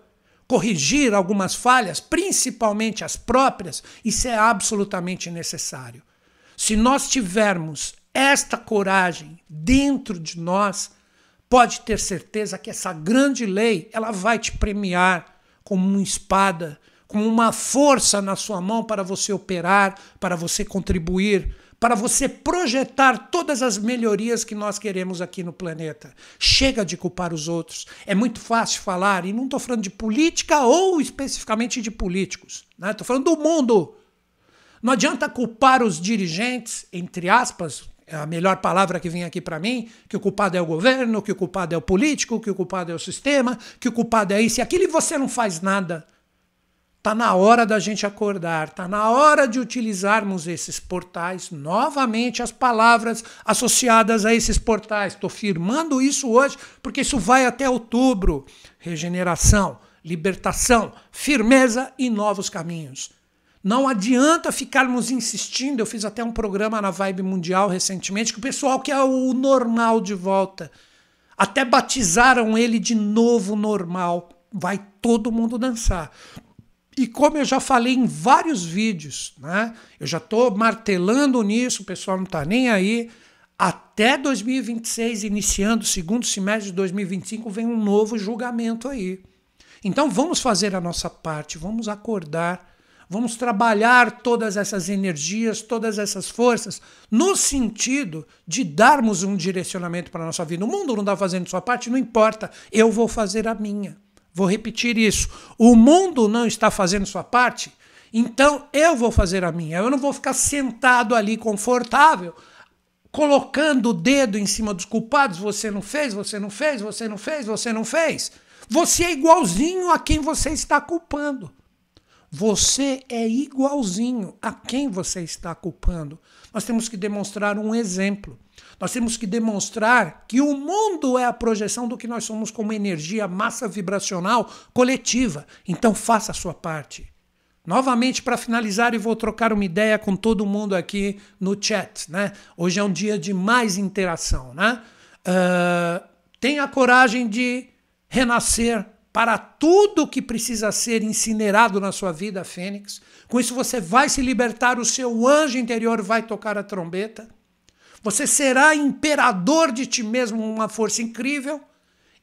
corrigir algumas falhas, principalmente as próprias, isso é absolutamente necessário. Se nós tivermos esta coragem dentro de nós, pode ter certeza que essa grande lei, ela vai te premiar como uma espada com uma força na sua mão para você operar, para você contribuir, para você projetar todas as melhorias que nós queremos aqui no planeta. Chega de culpar os outros. É muito fácil falar, e não estou falando de política ou especificamente de políticos. Estou né? falando do mundo. Não adianta culpar os dirigentes, entre aspas, é a melhor palavra que vem aqui para mim, que o culpado é o governo, que o culpado é o político, que o culpado é o sistema, que o culpado é isso e aquilo, e você não faz nada. Está na hora da gente acordar, está na hora de utilizarmos esses portais, novamente as palavras associadas a esses portais. Estou firmando isso hoje porque isso vai até outubro. Regeneração, libertação, firmeza e novos caminhos. Não adianta ficarmos insistindo. Eu fiz até um programa na Vibe Mundial recentemente que o pessoal quer o normal de volta. Até batizaram ele de novo normal. Vai todo mundo dançar. E como eu já falei em vários vídeos, né? Eu já estou martelando nisso, o pessoal não está nem aí. Até 2026, iniciando o segundo semestre de 2025, vem um novo julgamento aí. Então vamos fazer a nossa parte, vamos acordar, vamos trabalhar todas essas energias, todas essas forças, no sentido de darmos um direcionamento para a nossa vida. O mundo não está fazendo sua parte, não importa, eu vou fazer a minha. Vou repetir isso. O mundo não está fazendo sua parte, então eu vou fazer a minha. Eu não vou ficar sentado ali confortável, colocando o dedo em cima dos culpados. Você não fez, você não fez, você não fez, você não fez. Você é igualzinho a quem você está culpando. Você é igualzinho a quem você está culpando. Nós temos que demonstrar um exemplo. Nós temos que demonstrar que o mundo é a projeção do que nós somos como energia, massa vibracional coletiva. Então faça a sua parte. Novamente, para finalizar, e vou trocar uma ideia com todo mundo aqui no chat. Né? Hoje é um dia de mais interação. Né? Uh, tenha coragem de renascer para tudo que precisa ser incinerado na sua vida, Fênix. Com isso, você vai se libertar, o seu anjo interior vai tocar a trombeta. Você será imperador de ti mesmo, uma força incrível.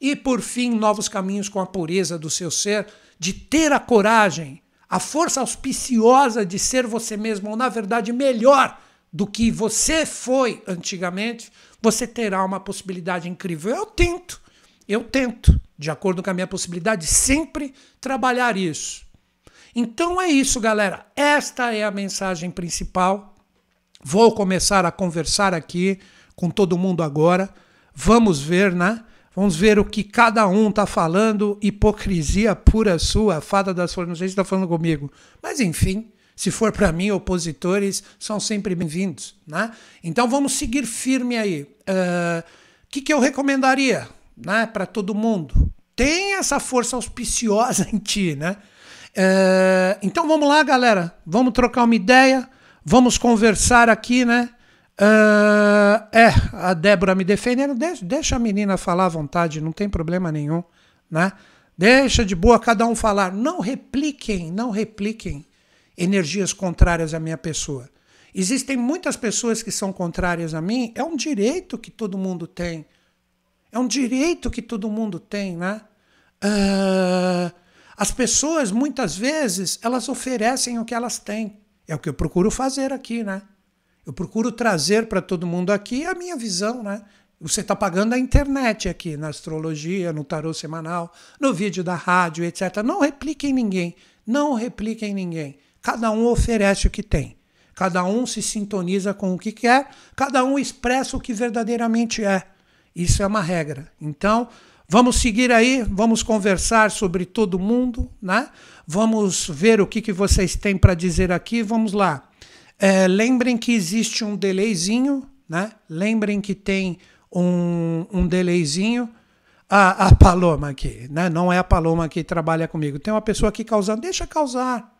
E, por fim, novos caminhos com a pureza do seu ser, de ter a coragem a força auspiciosa de ser você mesmo, ou na verdade melhor do que você foi antigamente, você terá uma possibilidade incrível. Eu tento, eu tento, de acordo com a minha possibilidade, sempre trabalhar isso. Então é isso, galera. Esta é a mensagem principal. Vou começar a conversar aqui com todo mundo agora. Vamos ver, né? Vamos ver o que cada um está falando. Hipocrisia pura sua, fada das flores. Não sei se está falando comigo. Mas enfim, se for para mim, opositores são sempre bem-vindos. Né? Então vamos seguir firme aí. O uh, que, que eu recomendaria né, para todo mundo? Tem essa força auspiciosa em ti. Né? Uh, então vamos lá, galera. Vamos trocar uma ideia. Vamos conversar aqui, né? Uh, é, a Débora me defendendo, deixa, deixa a menina falar à vontade, não tem problema nenhum, né? Deixa de boa cada um falar. Não repliquem, não repliquem energias contrárias à minha pessoa. Existem muitas pessoas que são contrárias a mim, é um direito que todo mundo tem. É um direito que todo mundo tem, né? Uh, as pessoas, muitas vezes, elas oferecem o que elas têm. É o que eu procuro fazer aqui, né? Eu procuro trazer para todo mundo aqui a minha visão, né? Você está pagando a internet aqui, na astrologia, no tarô semanal, no vídeo da rádio, etc. Não repliquem ninguém. Não repliquem ninguém. Cada um oferece o que tem. Cada um se sintoniza com o que quer. Cada um expressa o que verdadeiramente é. Isso é uma regra. Então, vamos seguir aí, vamos conversar sobre todo mundo, né? Vamos ver o que, que vocês têm para dizer aqui. Vamos lá. É, lembrem que existe um delayzinho, né? Lembrem que tem um, um delayzinho. A, a Paloma aqui, né? Não é a Paloma que trabalha comigo. Tem uma pessoa aqui causando. Deixa causar.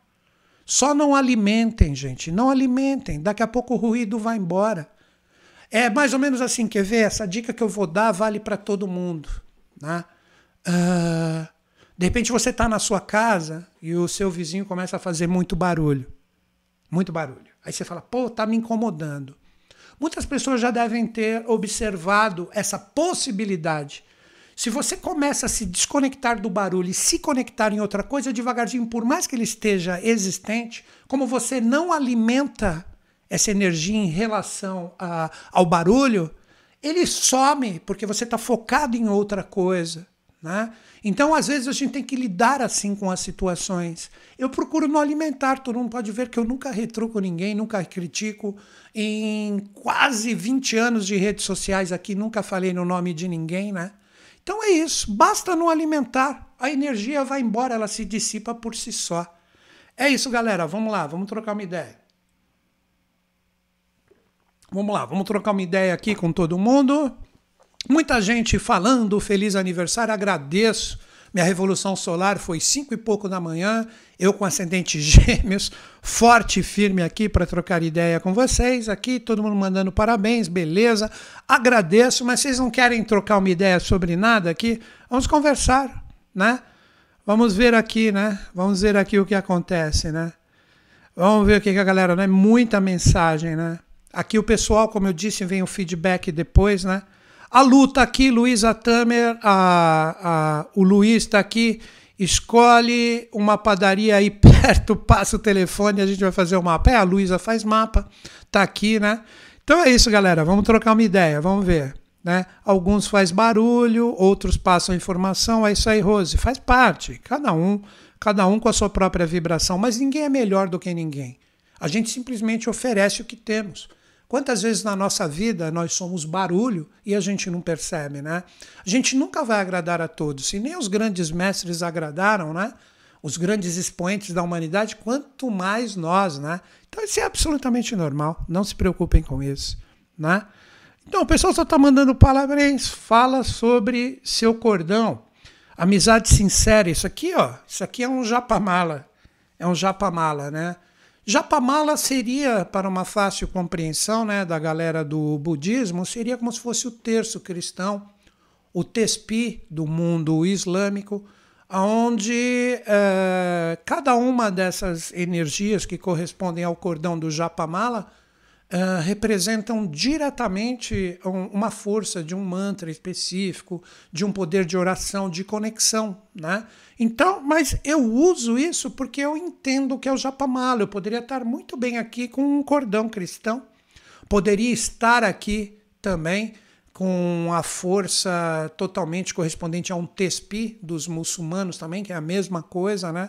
Só não alimentem, gente. Não alimentem. Daqui a pouco o ruído vai embora. É mais ou menos assim, quer ver? Essa dica que eu vou dar vale para todo mundo. Né? Uh, de repente você está na sua casa e o seu vizinho começa a fazer muito barulho. Muito barulho. Aí você fala, pô, tá me incomodando. Muitas pessoas já devem ter observado essa possibilidade. Se você começa a se desconectar do barulho e se conectar em outra coisa devagarzinho, por mais que ele esteja existente, como você não alimenta essa energia em relação a, ao barulho, ele some porque você está focado em outra coisa. Né? Então, às vezes, a gente tem que lidar assim com as situações. Eu procuro não alimentar, todo mundo pode ver que eu nunca retruco ninguém, nunca critico. Em quase 20 anos de redes sociais aqui, nunca falei no nome de ninguém, né? Então é isso, basta não alimentar, a energia vai embora, ela se dissipa por si só. É isso, galera, vamos lá, vamos trocar uma ideia. Vamos lá, vamos trocar uma ideia aqui com todo mundo. Muita gente falando feliz aniversário, agradeço. Minha revolução solar foi cinco e pouco da manhã, eu com ascendente gêmeos, forte e firme aqui para trocar ideia com vocês. Aqui todo mundo mandando parabéns, beleza. Agradeço, mas vocês não querem trocar uma ideia sobre nada aqui? Vamos conversar, né? Vamos ver aqui, né? Vamos ver aqui o que acontece, né? Vamos ver o que a galera, né? Muita mensagem, né? Aqui o pessoal, como eu disse, vem o feedback depois, né? A Lu está aqui, Luísa Tamer, a, a, o Luiz está aqui. Escolhe uma padaria aí perto, passa o telefone, a gente vai fazer o mapa. É, a Luísa faz mapa, tá aqui, né? Então é isso, galera. Vamos trocar uma ideia, vamos ver. Né? Alguns faz barulho, outros passam informação. É isso aí, Rose. Faz parte. Cada um, cada um com a sua própria vibração. Mas ninguém é melhor do que ninguém. A gente simplesmente oferece o que temos. Quantas vezes na nossa vida nós somos barulho e a gente não percebe, né? A gente nunca vai agradar a todos. Se nem os grandes mestres agradaram, né? Os grandes expoentes da humanidade, quanto mais nós, né? Então isso é absolutamente normal. Não se preocupem com isso, né? Então, o pessoal só está mandando parabéns. Fala sobre seu cordão. Amizade sincera. Isso aqui, ó. Isso aqui é um japamala. É um japamala, né? Japamala seria, para uma fácil compreensão né, da galera do budismo, seria como se fosse o terço cristão, o tespi do mundo islâmico, onde eh, cada uma dessas energias que correspondem ao cordão do Japamala uh, representam diretamente um, uma força de um mantra específico, de um poder de oração, de conexão, né? Então, mas eu uso isso porque eu entendo que é o japamala. Eu poderia estar muito bem aqui com um cordão cristão, poderia estar aqui também com a força totalmente correspondente a um tespi dos muçulmanos também, que é a mesma coisa, né?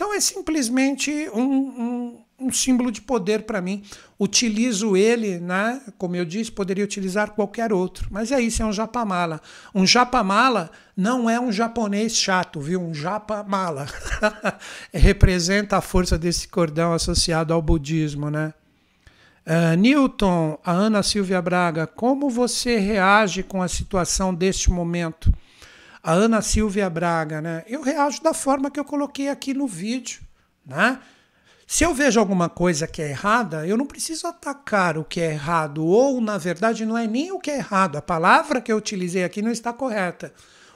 Então é simplesmente um, um, um símbolo de poder para mim. Utilizo ele, né? como eu disse, poderia utilizar qualquer outro. Mas é isso, é um japamala. Um japamala não é um japonês chato, viu? Um japamala. Representa a força desse cordão associado ao budismo, né? Uh, Newton, a Ana Silvia Braga, como você reage com a situação deste momento? A Ana Silvia Braga, né? Eu reajo da forma que eu coloquei aqui no vídeo, né? Se eu vejo alguma coisa que é errada, eu não preciso atacar o que é errado, ou na verdade não é nem o que é errado, a palavra que eu utilizei aqui não está correta.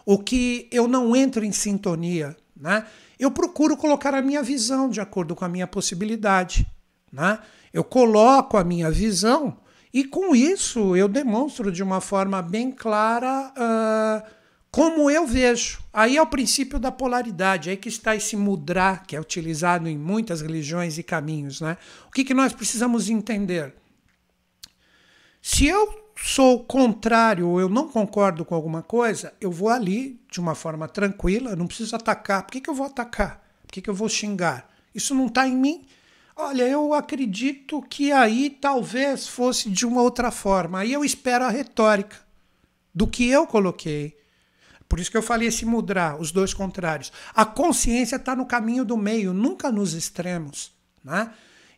O que eu não entro em sintonia, né? Eu procuro colocar a minha visão de acordo com a minha possibilidade, né? Eu coloco a minha visão e com isso eu demonstro de uma forma bem clara uh, como eu vejo. Aí é o princípio da polaridade, aí que está esse mudra, que é utilizado em muitas religiões e caminhos. Né? O que, que nós precisamos entender? Se eu sou contrário ou eu não concordo com alguma coisa, eu vou ali de uma forma tranquila, não preciso atacar. Por que, que eu vou atacar? Por que, que eu vou xingar? Isso não está em mim. Olha, eu acredito que aí talvez fosse de uma outra forma. Aí eu espero a retórica do que eu coloquei. Por isso que eu falei esse mudrar, os dois contrários. A consciência está no caminho do meio, nunca nos extremos. Né?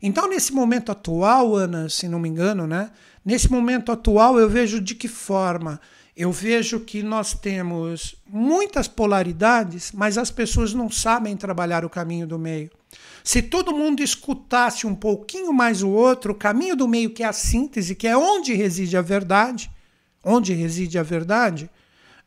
Então, nesse momento atual, Ana, se não me engano, né? nesse momento atual eu vejo de que forma? Eu vejo que nós temos muitas polaridades, mas as pessoas não sabem trabalhar o caminho do meio. Se todo mundo escutasse um pouquinho mais o outro, o caminho do meio, que é a síntese, que é onde reside a verdade, onde reside a verdade,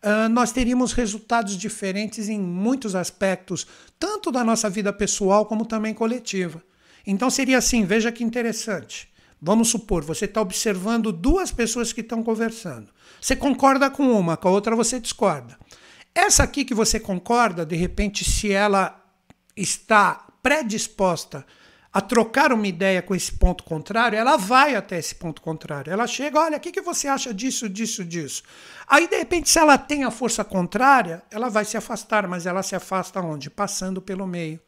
uh, nós teríamos resultados diferentes em muitos aspectos, tanto da nossa vida pessoal como também coletiva. Então seria assim: veja que interessante. Vamos supor, você está observando duas pessoas que estão conversando. Você concorda com uma, com a outra você discorda. Essa aqui que você concorda, de repente, se ela está predisposta a trocar uma ideia com esse ponto contrário, ela vai até esse ponto contrário. Ela chega, olha, o que, que você acha disso, disso, disso? Aí, de repente, se ela tem a força contrária, ela vai se afastar, mas ela se afasta onde? Passando pelo meio.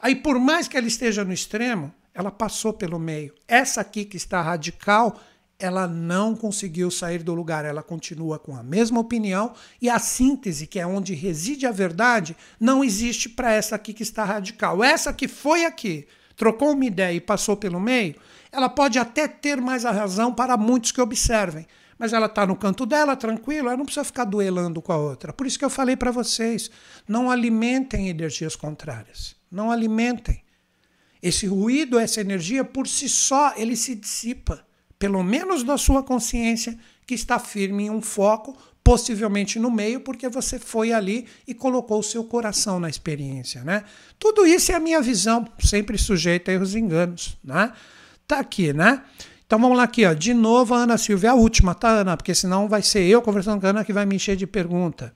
Aí, por mais que ela esteja no extremo, ela passou pelo meio. Essa aqui que está radical, ela não conseguiu sair do lugar, ela continua com a mesma opinião e a síntese, que é onde reside a verdade, não existe para essa aqui que está radical. Essa que foi aqui, trocou uma ideia e passou pelo meio, ela pode até ter mais a razão para muitos que observem, mas ela está no canto dela, tranquila, ela não precisa ficar duelando com a outra. Por isso que eu falei para vocês, não alimentem energias contrárias, não alimentem. Esse ruído, essa energia, por si só, ele se dissipa, pelo menos da sua consciência, que está firme em um foco, possivelmente no meio, porque você foi ali e colocou o seu coração na experiência, né? Tudo isso é a minha visão, sempre sujeita a erros e enganos, né? Tá aqui, né? Então vamos lá aqui, ó. De novo a Ana Silvia, a última, tá, Ana? Porque senão vai ser eu conversando com a Ana que vai me encher de pergunta.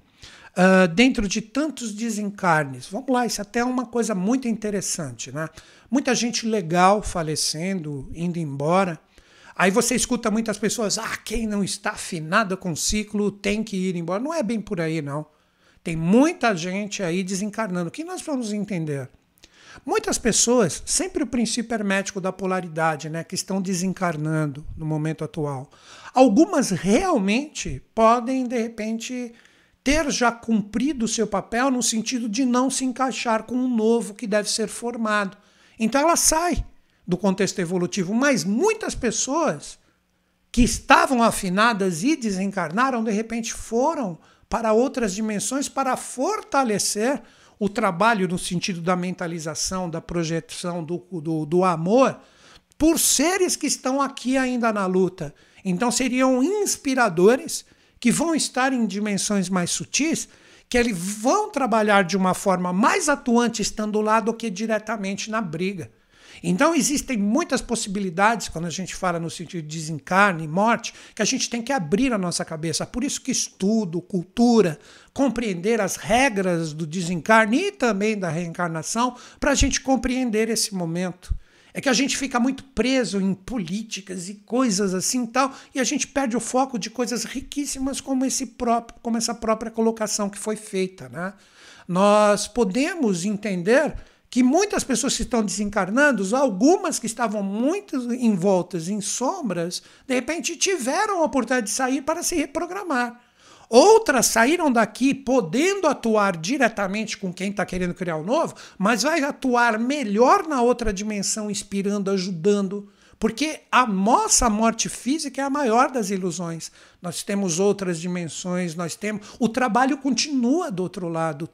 Uh, dentro de tantos desencarnes, vamos lá, isso até é uma coisa muito interessante, né? Muita gente legal falecendo, indo embora. Aí você escuta muitas pessoas, ah, quem não está afinado com o ciclo tem que ir embora. Não é bem por aí, não. Tem muita gente aí desencarnando. O que nós vamos entender? Muitas pessoas, sempre o princípio hermético da polaridade, né, que estão desencarnando no momento atual. Algumas realmente podem, de repente, ter já cumprido o seu papel no sentido de não se encaixar com um novo que deve ser formado. Então ela sai do contexto evolutivo, mas muitas pessoas que estavam afinadas e desencarnaram, de repente foram para outras dimensões para fortalecer o trabalho no sentido da mentalização, da projeção, do, do, do amor, por seres que estão aqui ainda na luta. Então seriam inspiradores que vão estar em dimensões mais sutis, que eles vão trabalhar de uma forma mais atuante estando lá do que diretamente na briga. Então existem muitas possibilidades quando a gente fala no sentido de desencarne morte, que a gente tem que abrir a nossa cabeça. Por isso que estudo, cultura, compreender as regras do desencarne e também da reencarnação, para a gente compreender esse momento. É que a gente fica muito preso em políticas e coisas assim tal, e a gente perde o foco de coisas riquíssimas como esse próprio, como essa própria colocação que foi feita, né? Nós podemos entender que muitas pessoas que estão desencarnando, algumas que estavam muito envoltas em sombras, de repente tiveram a oportunidade de sair para se reprogramar. Outras saíram daqui podendo atuar diretamente com quem está querendo criar o novo, mas vai atuar melhor na outra dimensão, inspirando, ajudando, porque a nossa morte física é a maior das ilusões. Nós temos outras dimensões, nós temos. O trabalho continua do outro lado,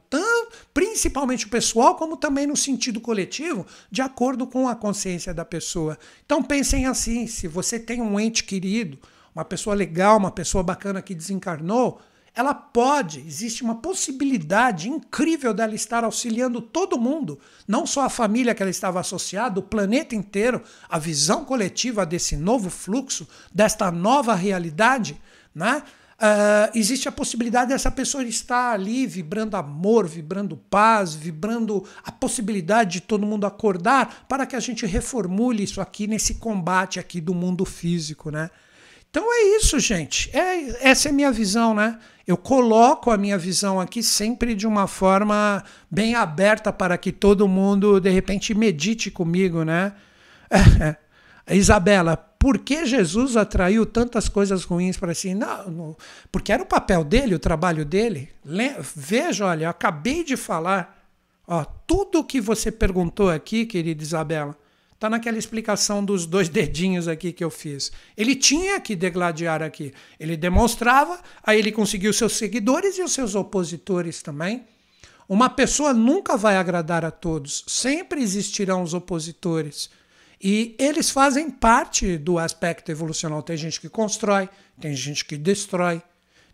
principalmente o pessoal, como também no sentido coletivo, de acordo com a consciência da pessoa. Então pensem assim: se você tem um ente querido, uma pessoa legal, uma pessoa bacana que desencarnou, ela pode, existe uma possibilidade incrível dela estar auxiliando todo mundo, não só a família que ela estava associada, o planeta inteiro, a visão coletiva desse novo fluxo, desta nova realidade, né? Uh, existe a possibilidade dessa pessoa estar ali vibrando amor, vibrando paz, vibrando a possibilidade de todo mundo acordar para que a gente reformule isso aqui nesse combate aqui do mundo físico, né? Então é isso, gente. É, essa é a minha visão, né? Eu coloco a minha visão aqui sempre de uma forma bem aberta para que todo mundo, de repente, medite comigo, né? É. Isabela, por que Jesus atraiu tantas coisas ruins para si? Não, não, porque era o papel dele, o trabalho dele. Veja, olha, eu acabei de falar. Ó, tudo que você perguntou aqui, querida Isabela, Está naquela explicação dos dois dedinhos aqui que eu fiz. Ele tinha que degladiar aqui. Ele demonstrava, aí ele conseguiu seus seguidores e os seus opositores também. Uma pessoa nunca vai agradar a todos. Sempre existirão os opositores. E eles fazem parte do aspecto evolucional. Tem gente que constrói, tem gente que destrói,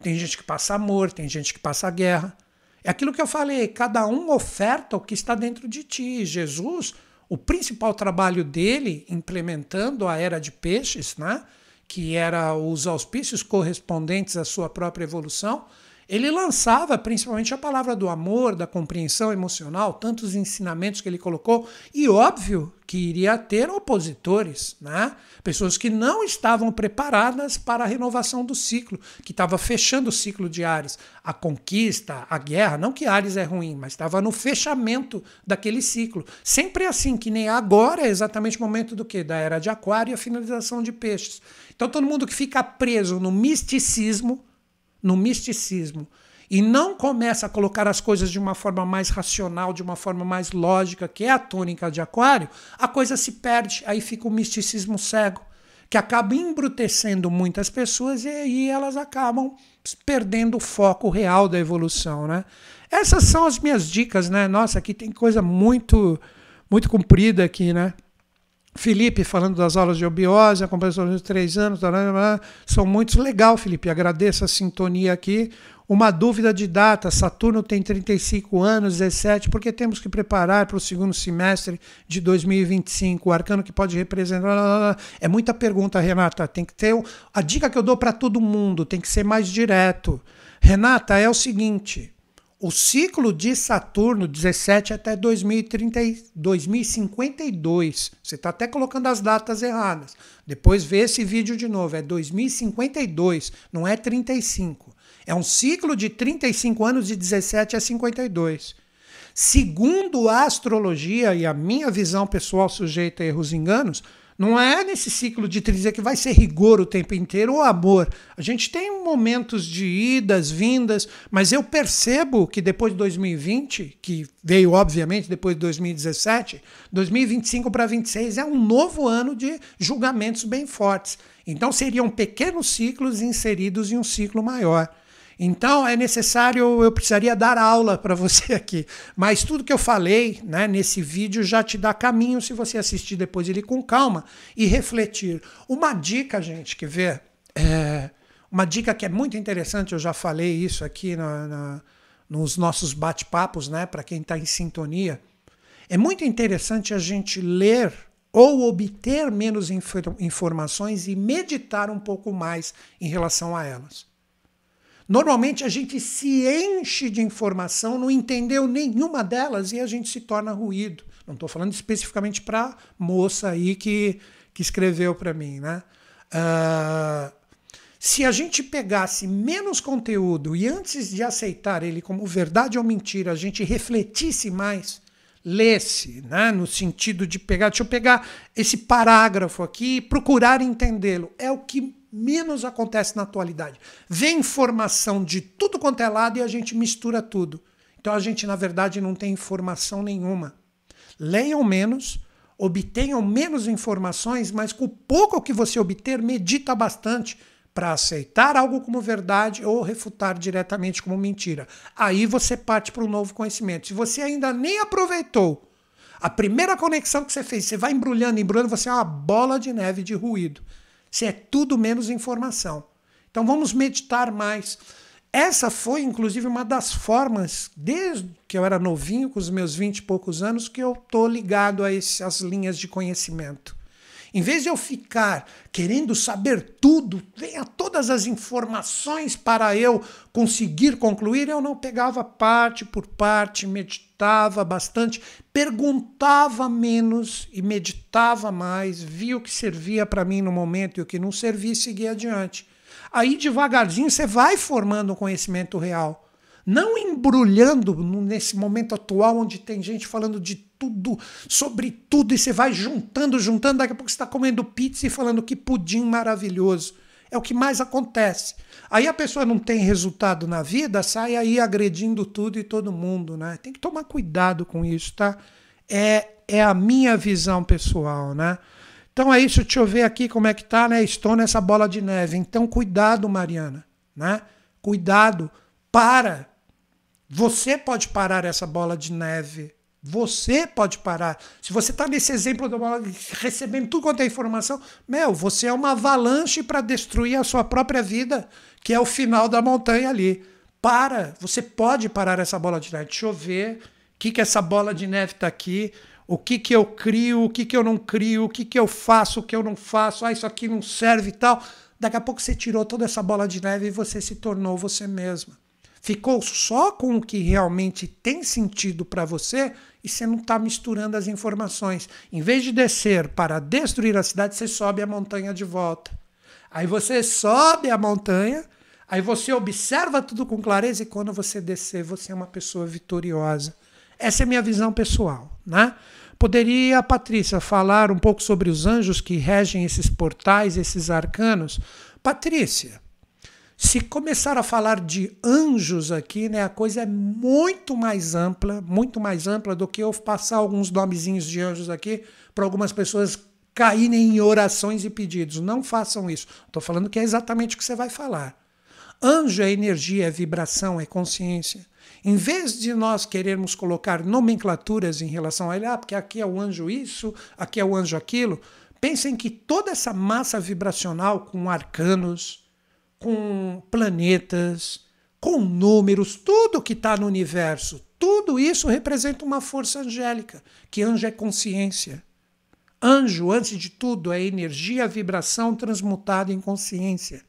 tem gente que passa amor, tem gente que passa guerra. É aquilo que eu falei, cada um oferta o que está dentro de ti. Jesus o principal trabalho dele, implementando a era de peixes, né, que era os auspícios correspondentes à sua própria evolução, ele lançava principalmente a palavra do amor, da compreensão emocional, tantos ensinamentos que ele colocou, e óbvio que iria ter opositores, né? pessoas que não estavam preparadas para a renovação do ciclo, que estava fechando o ciclo de Ares. A conquista, a guerra, não que Ares é ruim, mas estava no fechamento daquele ciclo. Sempre assim, que nem agora é exatamente o momento do que? Da era de Aquário e a finalização de Peixes. Então todo mundo que fica preso no misticismo, no misticismo e não começa a colocar as coisas de uma forma mais racional, de uma forma mais lógica, que é a tônica de Aquário, a coisa se perde, aí fica o misticismo cego, que acaba embrutecendo muitas pessoas e aí elas acabam perdendo o foco real da evolução, né? Essas são as minhas dicas, né? Nossa, aqui tem coisa muito muito comprida aqui, né? Felipe falando das aulas de obiose, a compreensão de três anos, são muitos. Legal, Felipe, agradeço a sintonia aqui. Uma dúvida de data: Saturno tem 35 anos, 17, porque temos que preparar para o segundo semestre de 2025. O arcano que pode representar. É muita pergunta, Renata. Tem que ter. A dica que eu dou para todo mundo tem que ser mais direto. Renata, é o seguinte: o ciclo de Saturno 17 até 2030, 2052. Você está até colocando as datas erradas. Depois vê esse vídeo de novo. É 2052, não é 35. É um ciclo de 35 anos de 17 a 52. Segundo a astrologia e a minha visão pessoal sujeita a erros e enganos, Não é nesse ciclo de dizer que vai ser rigor o tempo inteiro ou amor. A gente tem momentos de idas, vindas, mas eu percebo que depois de 2020, que veio obviamente depois de 2017, 2025 para 26 é um novo ano de julgamentos bem fortes. Então seriam pequenos ciclos inseridos em um ciclo maior. Então é necessário, eu precisaria dar aula para você aqui. Mas tudo que eu falei né, nesse vídeo já te dá caminho se você assistir depois ele com calma e refletir. Uma dica, gente, que vê, é, uma dica que é muito interessante, eu já falei isso aqui na, na, nos nossos bate-papos, né, para quem está em sintonia. É muito interessante a gente ler ou obter menos informações e meditar um pouco mais em relação a elas. Normalmente a gente se enche de informação, não entendeu nenhuma delas e a gente se torna ruído. Não estou falando especificamente para moça aí que, que escreveu para mim, né? Uh, se a gente pegasse menos conteúdo e antes de aceitar ele como verdade ou mentira, a gente refletisse mais, lesse, né, no sentido de pegar, deixa eu pegar esse parágrafo aqui e procurar entendê-lo. É o que menos acontece na atualidade. Vem informação de tudo quanto é lado e a gente mistura tudo. Então a gente, na verdade, não tem informação nenhuma. Leiam menos, obtenham menos informações, mas com o pouco que você obter, medita bastante para aceitar algo como verdade ou refutar diretamente como mentira. Aí você parte para um novo conhecimento. Se você ainda nem aproveitou a primeira conexão que você fez, você vai embrulhando, embrulhando, você é uma bola de neve de ruído. Se é tudo menos informação. Então vamos meditar mais. Essa foi, inclusive, uma das formas, desde que eu era novinho, com os meus vinte e poucos anos, que eu estou ligado a essas linhas de conhecimento. Em vez de eu ficar querendo saber tudo, venha todas as informações para eu conseguir concluir, eu não pegava parte por parte, meditava bastante, perguntava menos e meditava mais, via o que servia para mim no momento e o que não servia e seguia adiante. Aí devagarzinho você vai formando um conhecimento real. Não embrulhando nesse momento atual onde tem gente falando de tudo, sobre tudo, e você vai juntando, juntando, daqui a pouco você está comendo pizza e falando que pudim maravilhoso. É o que mais acontece. Aí a pessoa não tem resultado na vida, sai aí agredindo tudo e todo mundo, né? Tem que tomar cuidado com isso, tá? É, é a minha visão pessoal, né? Então é isso, deixa eu ver aqui como é que tá, né? Estou nessa bola de neve. Então cuidado, Mariana, né? Cuidado, para. Você pode parar essa bola de neve. Você pode parar. Se você está nesse exemplo bola, recebendo tudo quanto é informação, meu, você é uma avalanche para destruir a sua própria vida, que é o final da montanha ali. Para. Você pode parar essa bola de neve. Deixa eu ver o que, que essa bola de neve está aqui. O que, que eu crio, o que, que eu não crio, o que, que eu faço, o que eu não faço. Ah, isso aqui não serve e tal. Daqui a pouco você tirou toda essa bola de neve e você se tornou você mesma ficou só com o que realmente tem sentido para você e você não está misturando as informações. Em vez de descer para destruir a cidade, você sobe a montanha de volta. Aí você sobe a montanha, aí você observa tudo com clareza e quando você descer, você é uma pessoa vitoriosa. Essa é a minha visão pessoal, né? Poderia, Patrícia, falar um pouco sobre os anjos que regem esses portais, esses arcanos? Patrícia, se começar a falar de anjos aqui, né, a coisa é muito mais ampla, muito mais ampla do que eu passar alguns nomezinhos de anjos aqui para algumas pessoas caírem em orações e pedidos. Não façam isso. Estou falando que é exatamente o que você vai falar. Anjo é energia, é vibração, é consciência. Em vez de nós querermos colocar nomenclaturas em relação a ele, ah, porque aqui é o anjo isso, aqui é o anjo aquilo, pensem que toda essa massa vibracional com arcanos, com planetas, com números, tudo que está no universo, tudo isso representa uma força angélica, que anjo é consciência. Anjo, antes de tudo, é energia, vibração transmutada em consciência.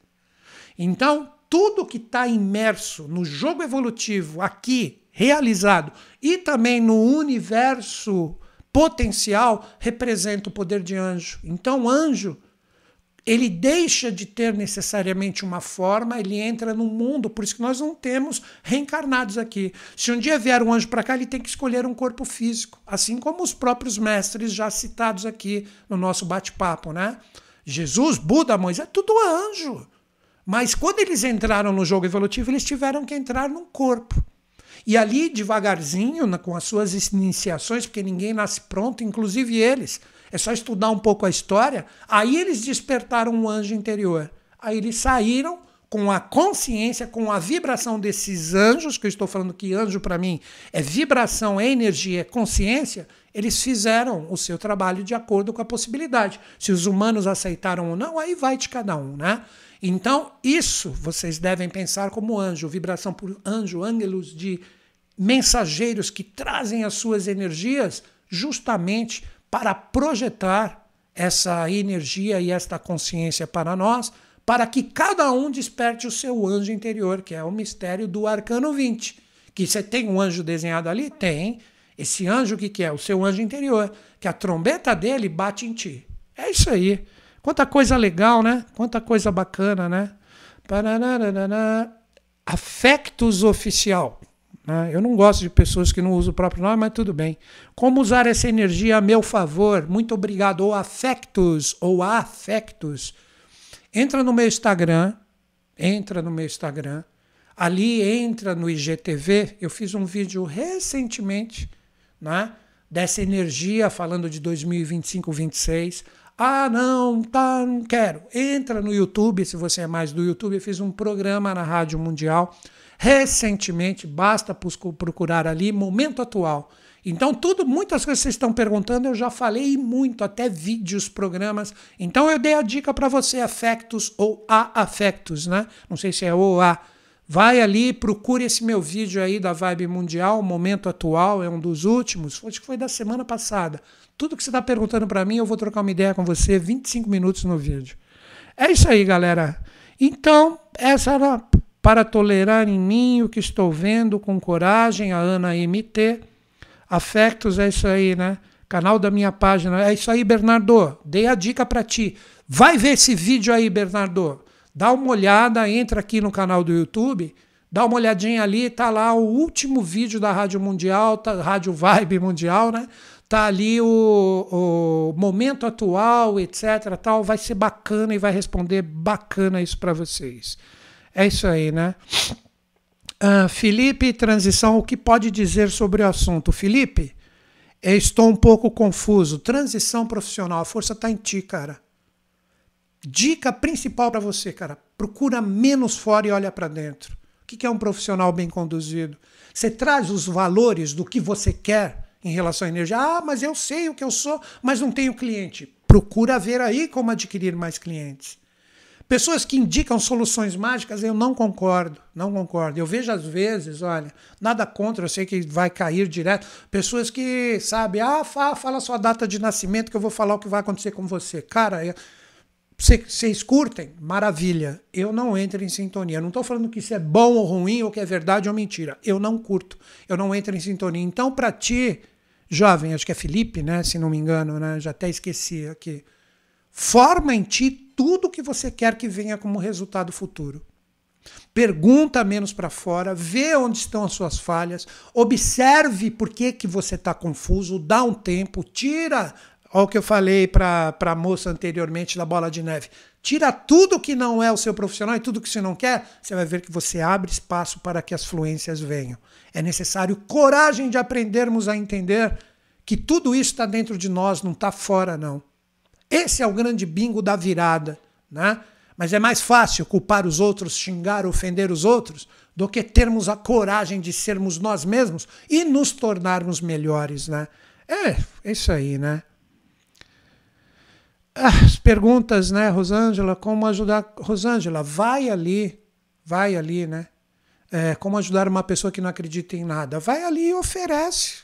Então, tudo que está imerso no jogo evolutivo aqui, realizado, e também no universo potencial, representa o poder de anjo. Então, anjo ele deixa de ter necessariamente uma forma, ele entra no mundo, por isso que nós não temos reencarnados aqui. Se um dia vier um anjo para cá, ele tem que escolher um corpo físico, assim como os próprios mestres já citados aqui no nosso bate-papo, né? Jesus, Buda, Moisés, é tudo anjo. Mas quando eles entraram no jogo evolutivo, eles tiveram que entrar num corpo. E ali, devagarzinho, com as suas iniciações, porque ninguém nasce pronto, inclusive eles, é só estudar um pouco a história. Aí eles despertaram um anjo interior. Aí eles saíram com a consciência, com a vibração desses anjos, que eu estou falando que anjo para mim é vibração, é energia, é consciência, eles fizeram o seu trabalho de acordo com a possibilidade. Se os humanos aceitaram ou não, aí vai de cada um, né? Então, isso vocês devem pensar como anjo, vibração por anjo, ângelos de mensageiros que trazem as suas energias justamente para projetar essa energia e esta consciência para nós, para que cada um desperte o seu anjo interior, que é o mistério do arcano 20. Que você tem um anjo desenhado ali? Tem. Esse anjo, o que, que é? O seu anjo interior, que a trombeta dele bate em ti. É isso aí. Quanta coisa legal, né? Quanta coisa bacana, né? Afectos oficial. Né? Eu não gosto de pessoas que não usam o próprio nome, mas tudo bem. Como usar essa energia a meu favor? Muito obrigado. Ou afectos, ou afectos. Entra no meu Instagram, entra no meu Instagram. Ali entra no IGTV. Eu fiz um vídeo recentemente, né? Dessa energia falando de 2025, 26. Ah, não, tá, não quero. Entra no YouTube, se você é mais do YouTube, eu fiz um programa na Rádio Mundial recentemente, basta procurar ali momento atual. Então, tudo, muitas coisas que vocês estão perguntando, eu já falei muito, até vídeos, programas. Então, eu dei a dica para você, afectos ou a afectos, né? Não sei se é ou a. Vai ali, procure esse meu vídeo aí da Vibe Mundial, momento atual, é um dos últimos, acho que foi da semana passada. Tudo que você está perguntando para mim, eu vou trocar uma ideia com você, 25 minutos no vídeo. É isso aí, galera. Então, essa era para tolerar em mim o que estou vendo com coragem, a Ana MT. Afectos é isso aí, né? Canal da minha página. É isso aí, Bernardo. Dei a dica para ti. Vai ver esse vídeo aí, Bernardo. Dá uma olhada, entra aqui no canal do YouTube, dá uma olhadinha ali, tá lá o último vídeo da Rádio Mundial, tá, Rádio Vibe Mundial, né? Tá ali o, o momento atual, etc. Tal. Vai ser bacana e vai responder bacana isso para vocês. É isso aí, né? Uh, Felipe, transição, o que pode dizer sobre o assunto? Felipe, eu estou um pouco confuso. Transição profissional, a força está em ti, cara. Dica principal para você, cara: procura menos fora e olha para dentro. O que é um profissional bem conduzido? Você traz os valores do que você quer em relação à energia. Ah, mas eu sei o que eu sou, mas não tenho cliente. Procura ver aí como adquirir mais clientes. Pessoas que indicam soluções mágicas, eu não concordo, não concordo. Eu vejo às vezes, olha, nada contra, eu sei que vai cair direto. Pessoas que, sabe, ah, fala, fala sua data de nascimento que eu vou falar o que vai acontecer com você. Cara, vocês curtem? Maravilha. Eu não entro em sintonia. Não estou falando que isso é bom ou ruim, ou que é verdade ou mentira. Eu não curto. Eu não entro em sintonia. Então, para ti, jovem, acho que é Felipe, né? Se não me engano, né? Já até esqueci aqui. Forma em ti tudo o que você quer que venha como resultado futuro. Pergunta menos para fora, vê onde estão as suas falhas, observe por que, que você está confuso, dá um tempo, tira Olha o que eu falei para a moça anteriormente da bola de neve. Tira tudo que não é o seu profissional e tudo que você não quer, você vai ver que você abre espaço para que as fluências venham. É necessário coragem de aprendermos a entender que tudo isso está dentro de nós, não está fora, não. Esse é o grande bingo da virada, né? Mas é mais fácil culpar os outros, xingar, ofender os outros, do que termos a coragem de sermos nós mesmos e nos tornarmos melhores, né? É, é isso aí, né? Ah, as perguntas, né, Rosângela? Como ajudar? Rosângela, vai ali, vai ali, né? É, como ajudar uma pessoa que não acredita em nada? Vai ali e oferece.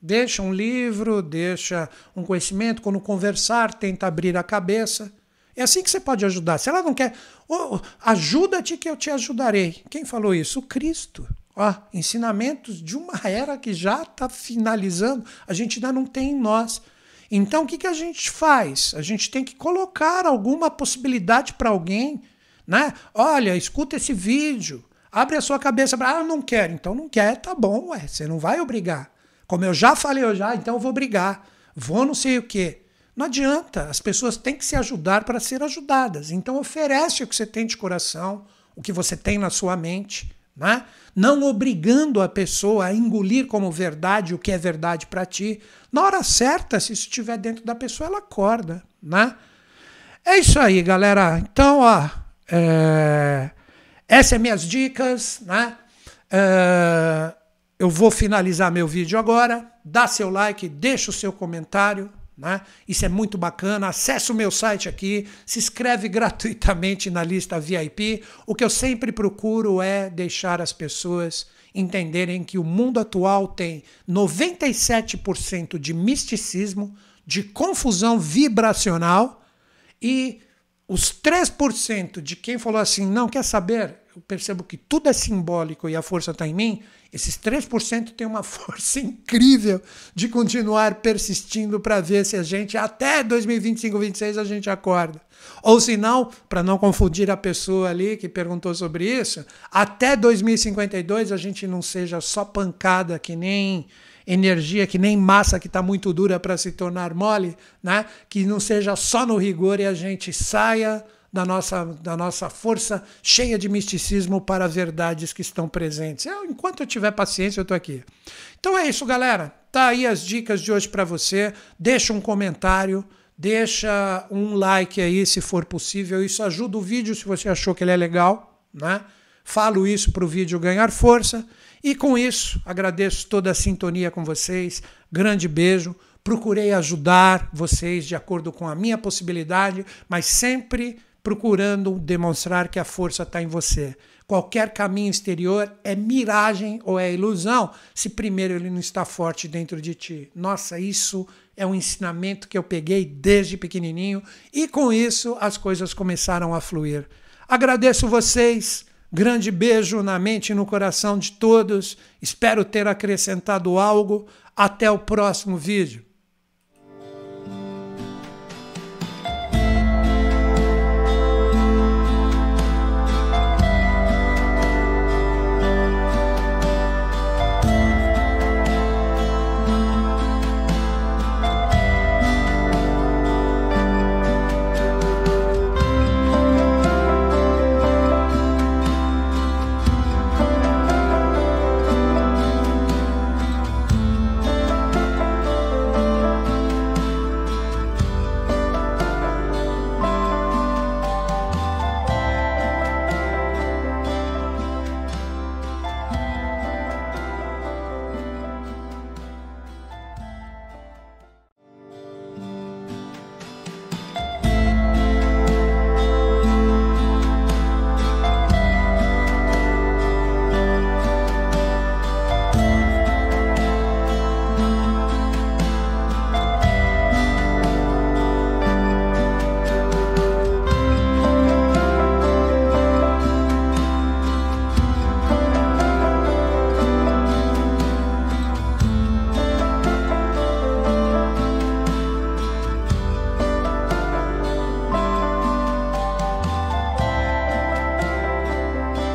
Deixa um livro, deixa um conhecimento. Quando conversar, tenta abrir a cabeça. É assim que você pode ajudar. Se ela não quer, oh, ajuda-te que eu te ajudarei. Quem falou isso? O Cristo. Ó, ensinamentos de uma era que já está finalizando, a gente ainda não tem em nós. Então o que, que a gente faz? A gente tem que colocar alguma possibilidade para alguém, né? Olha, escuta esse vídeo, abre a sua cabeça para, ah, não quero. Então não quer, tá bom, ué, você não vai obrigar. Como eu já falei, eu já, então eu vou brigar. Vou não sei o quê. Não adianta, as pessoas têm que se ajudar para ser ajudadas. Então oferece o que você tem de coração, o que você tem na sua mente, né? não obrigando a pessoa a engolir como verdade o que é verdade para ti. Na hora certa, se isso estiver dentro da pessoa, ela acorda. Né? É isso aí, galera. Então, ó, é... essas são minhas dicas. Né? É... Eu vou finalizar meu vídeo agora. Dá seu like, deixa o seu comentário. Né? Isso é muito bacana. Acesse o meu site aqui, se inscreve gratuitamente na lista VIP. O que eu sempre procuro é deixar as pessoas entenderem que o mundo atual tem 97% de misticismo, de confusão vibracional e os 3% de quem falou assim, não quer saber, eu percebo que tudo é simbólico e a força está em mim, esses 3% têm uma força incrível de continuar persistindo para ver se a gente, até 2025, 2026, a gente acorda. Ou se não, para não confundir a pessoa ali que perguntou sobre isso, até 2052 a gente não seja só pancada que nem energia, que nem massa que está muito dura para se tornar mole, né? que não seja só no rigor e a gente saia da nossa, da nossa força cheia de misticismo para verdades que estão presentes. Eu, enquanto eu tiver paciência, eu estou aqui. Então é isso, galera. Tá aí as dicas de hoje para você. Deixa um comentário, deixa um like aí se for possível. Isso ajuda o vídeo se você achou que ele é legal, né? Falo isso para o vídeo ganhar força. E com isso, agradeço toda a sintonia com vocês. Grande beijo. Procurei ajudar vocês de acordo com a minha possibilidade, mas sempre procurando demonstrar que a força está em você. Qualquer caminho exterior é miragem ou é ilusão se primeiro ele não está forte dentro de ti. Nossa, isso é um ensinamento que eu peguei desde pequenininho e com isso as coisas começaram a fluir. Agradeço vocês. Grande beijo na mente e no coração de todos. Espero ter acrescentado algo. Até o próximo vídeo.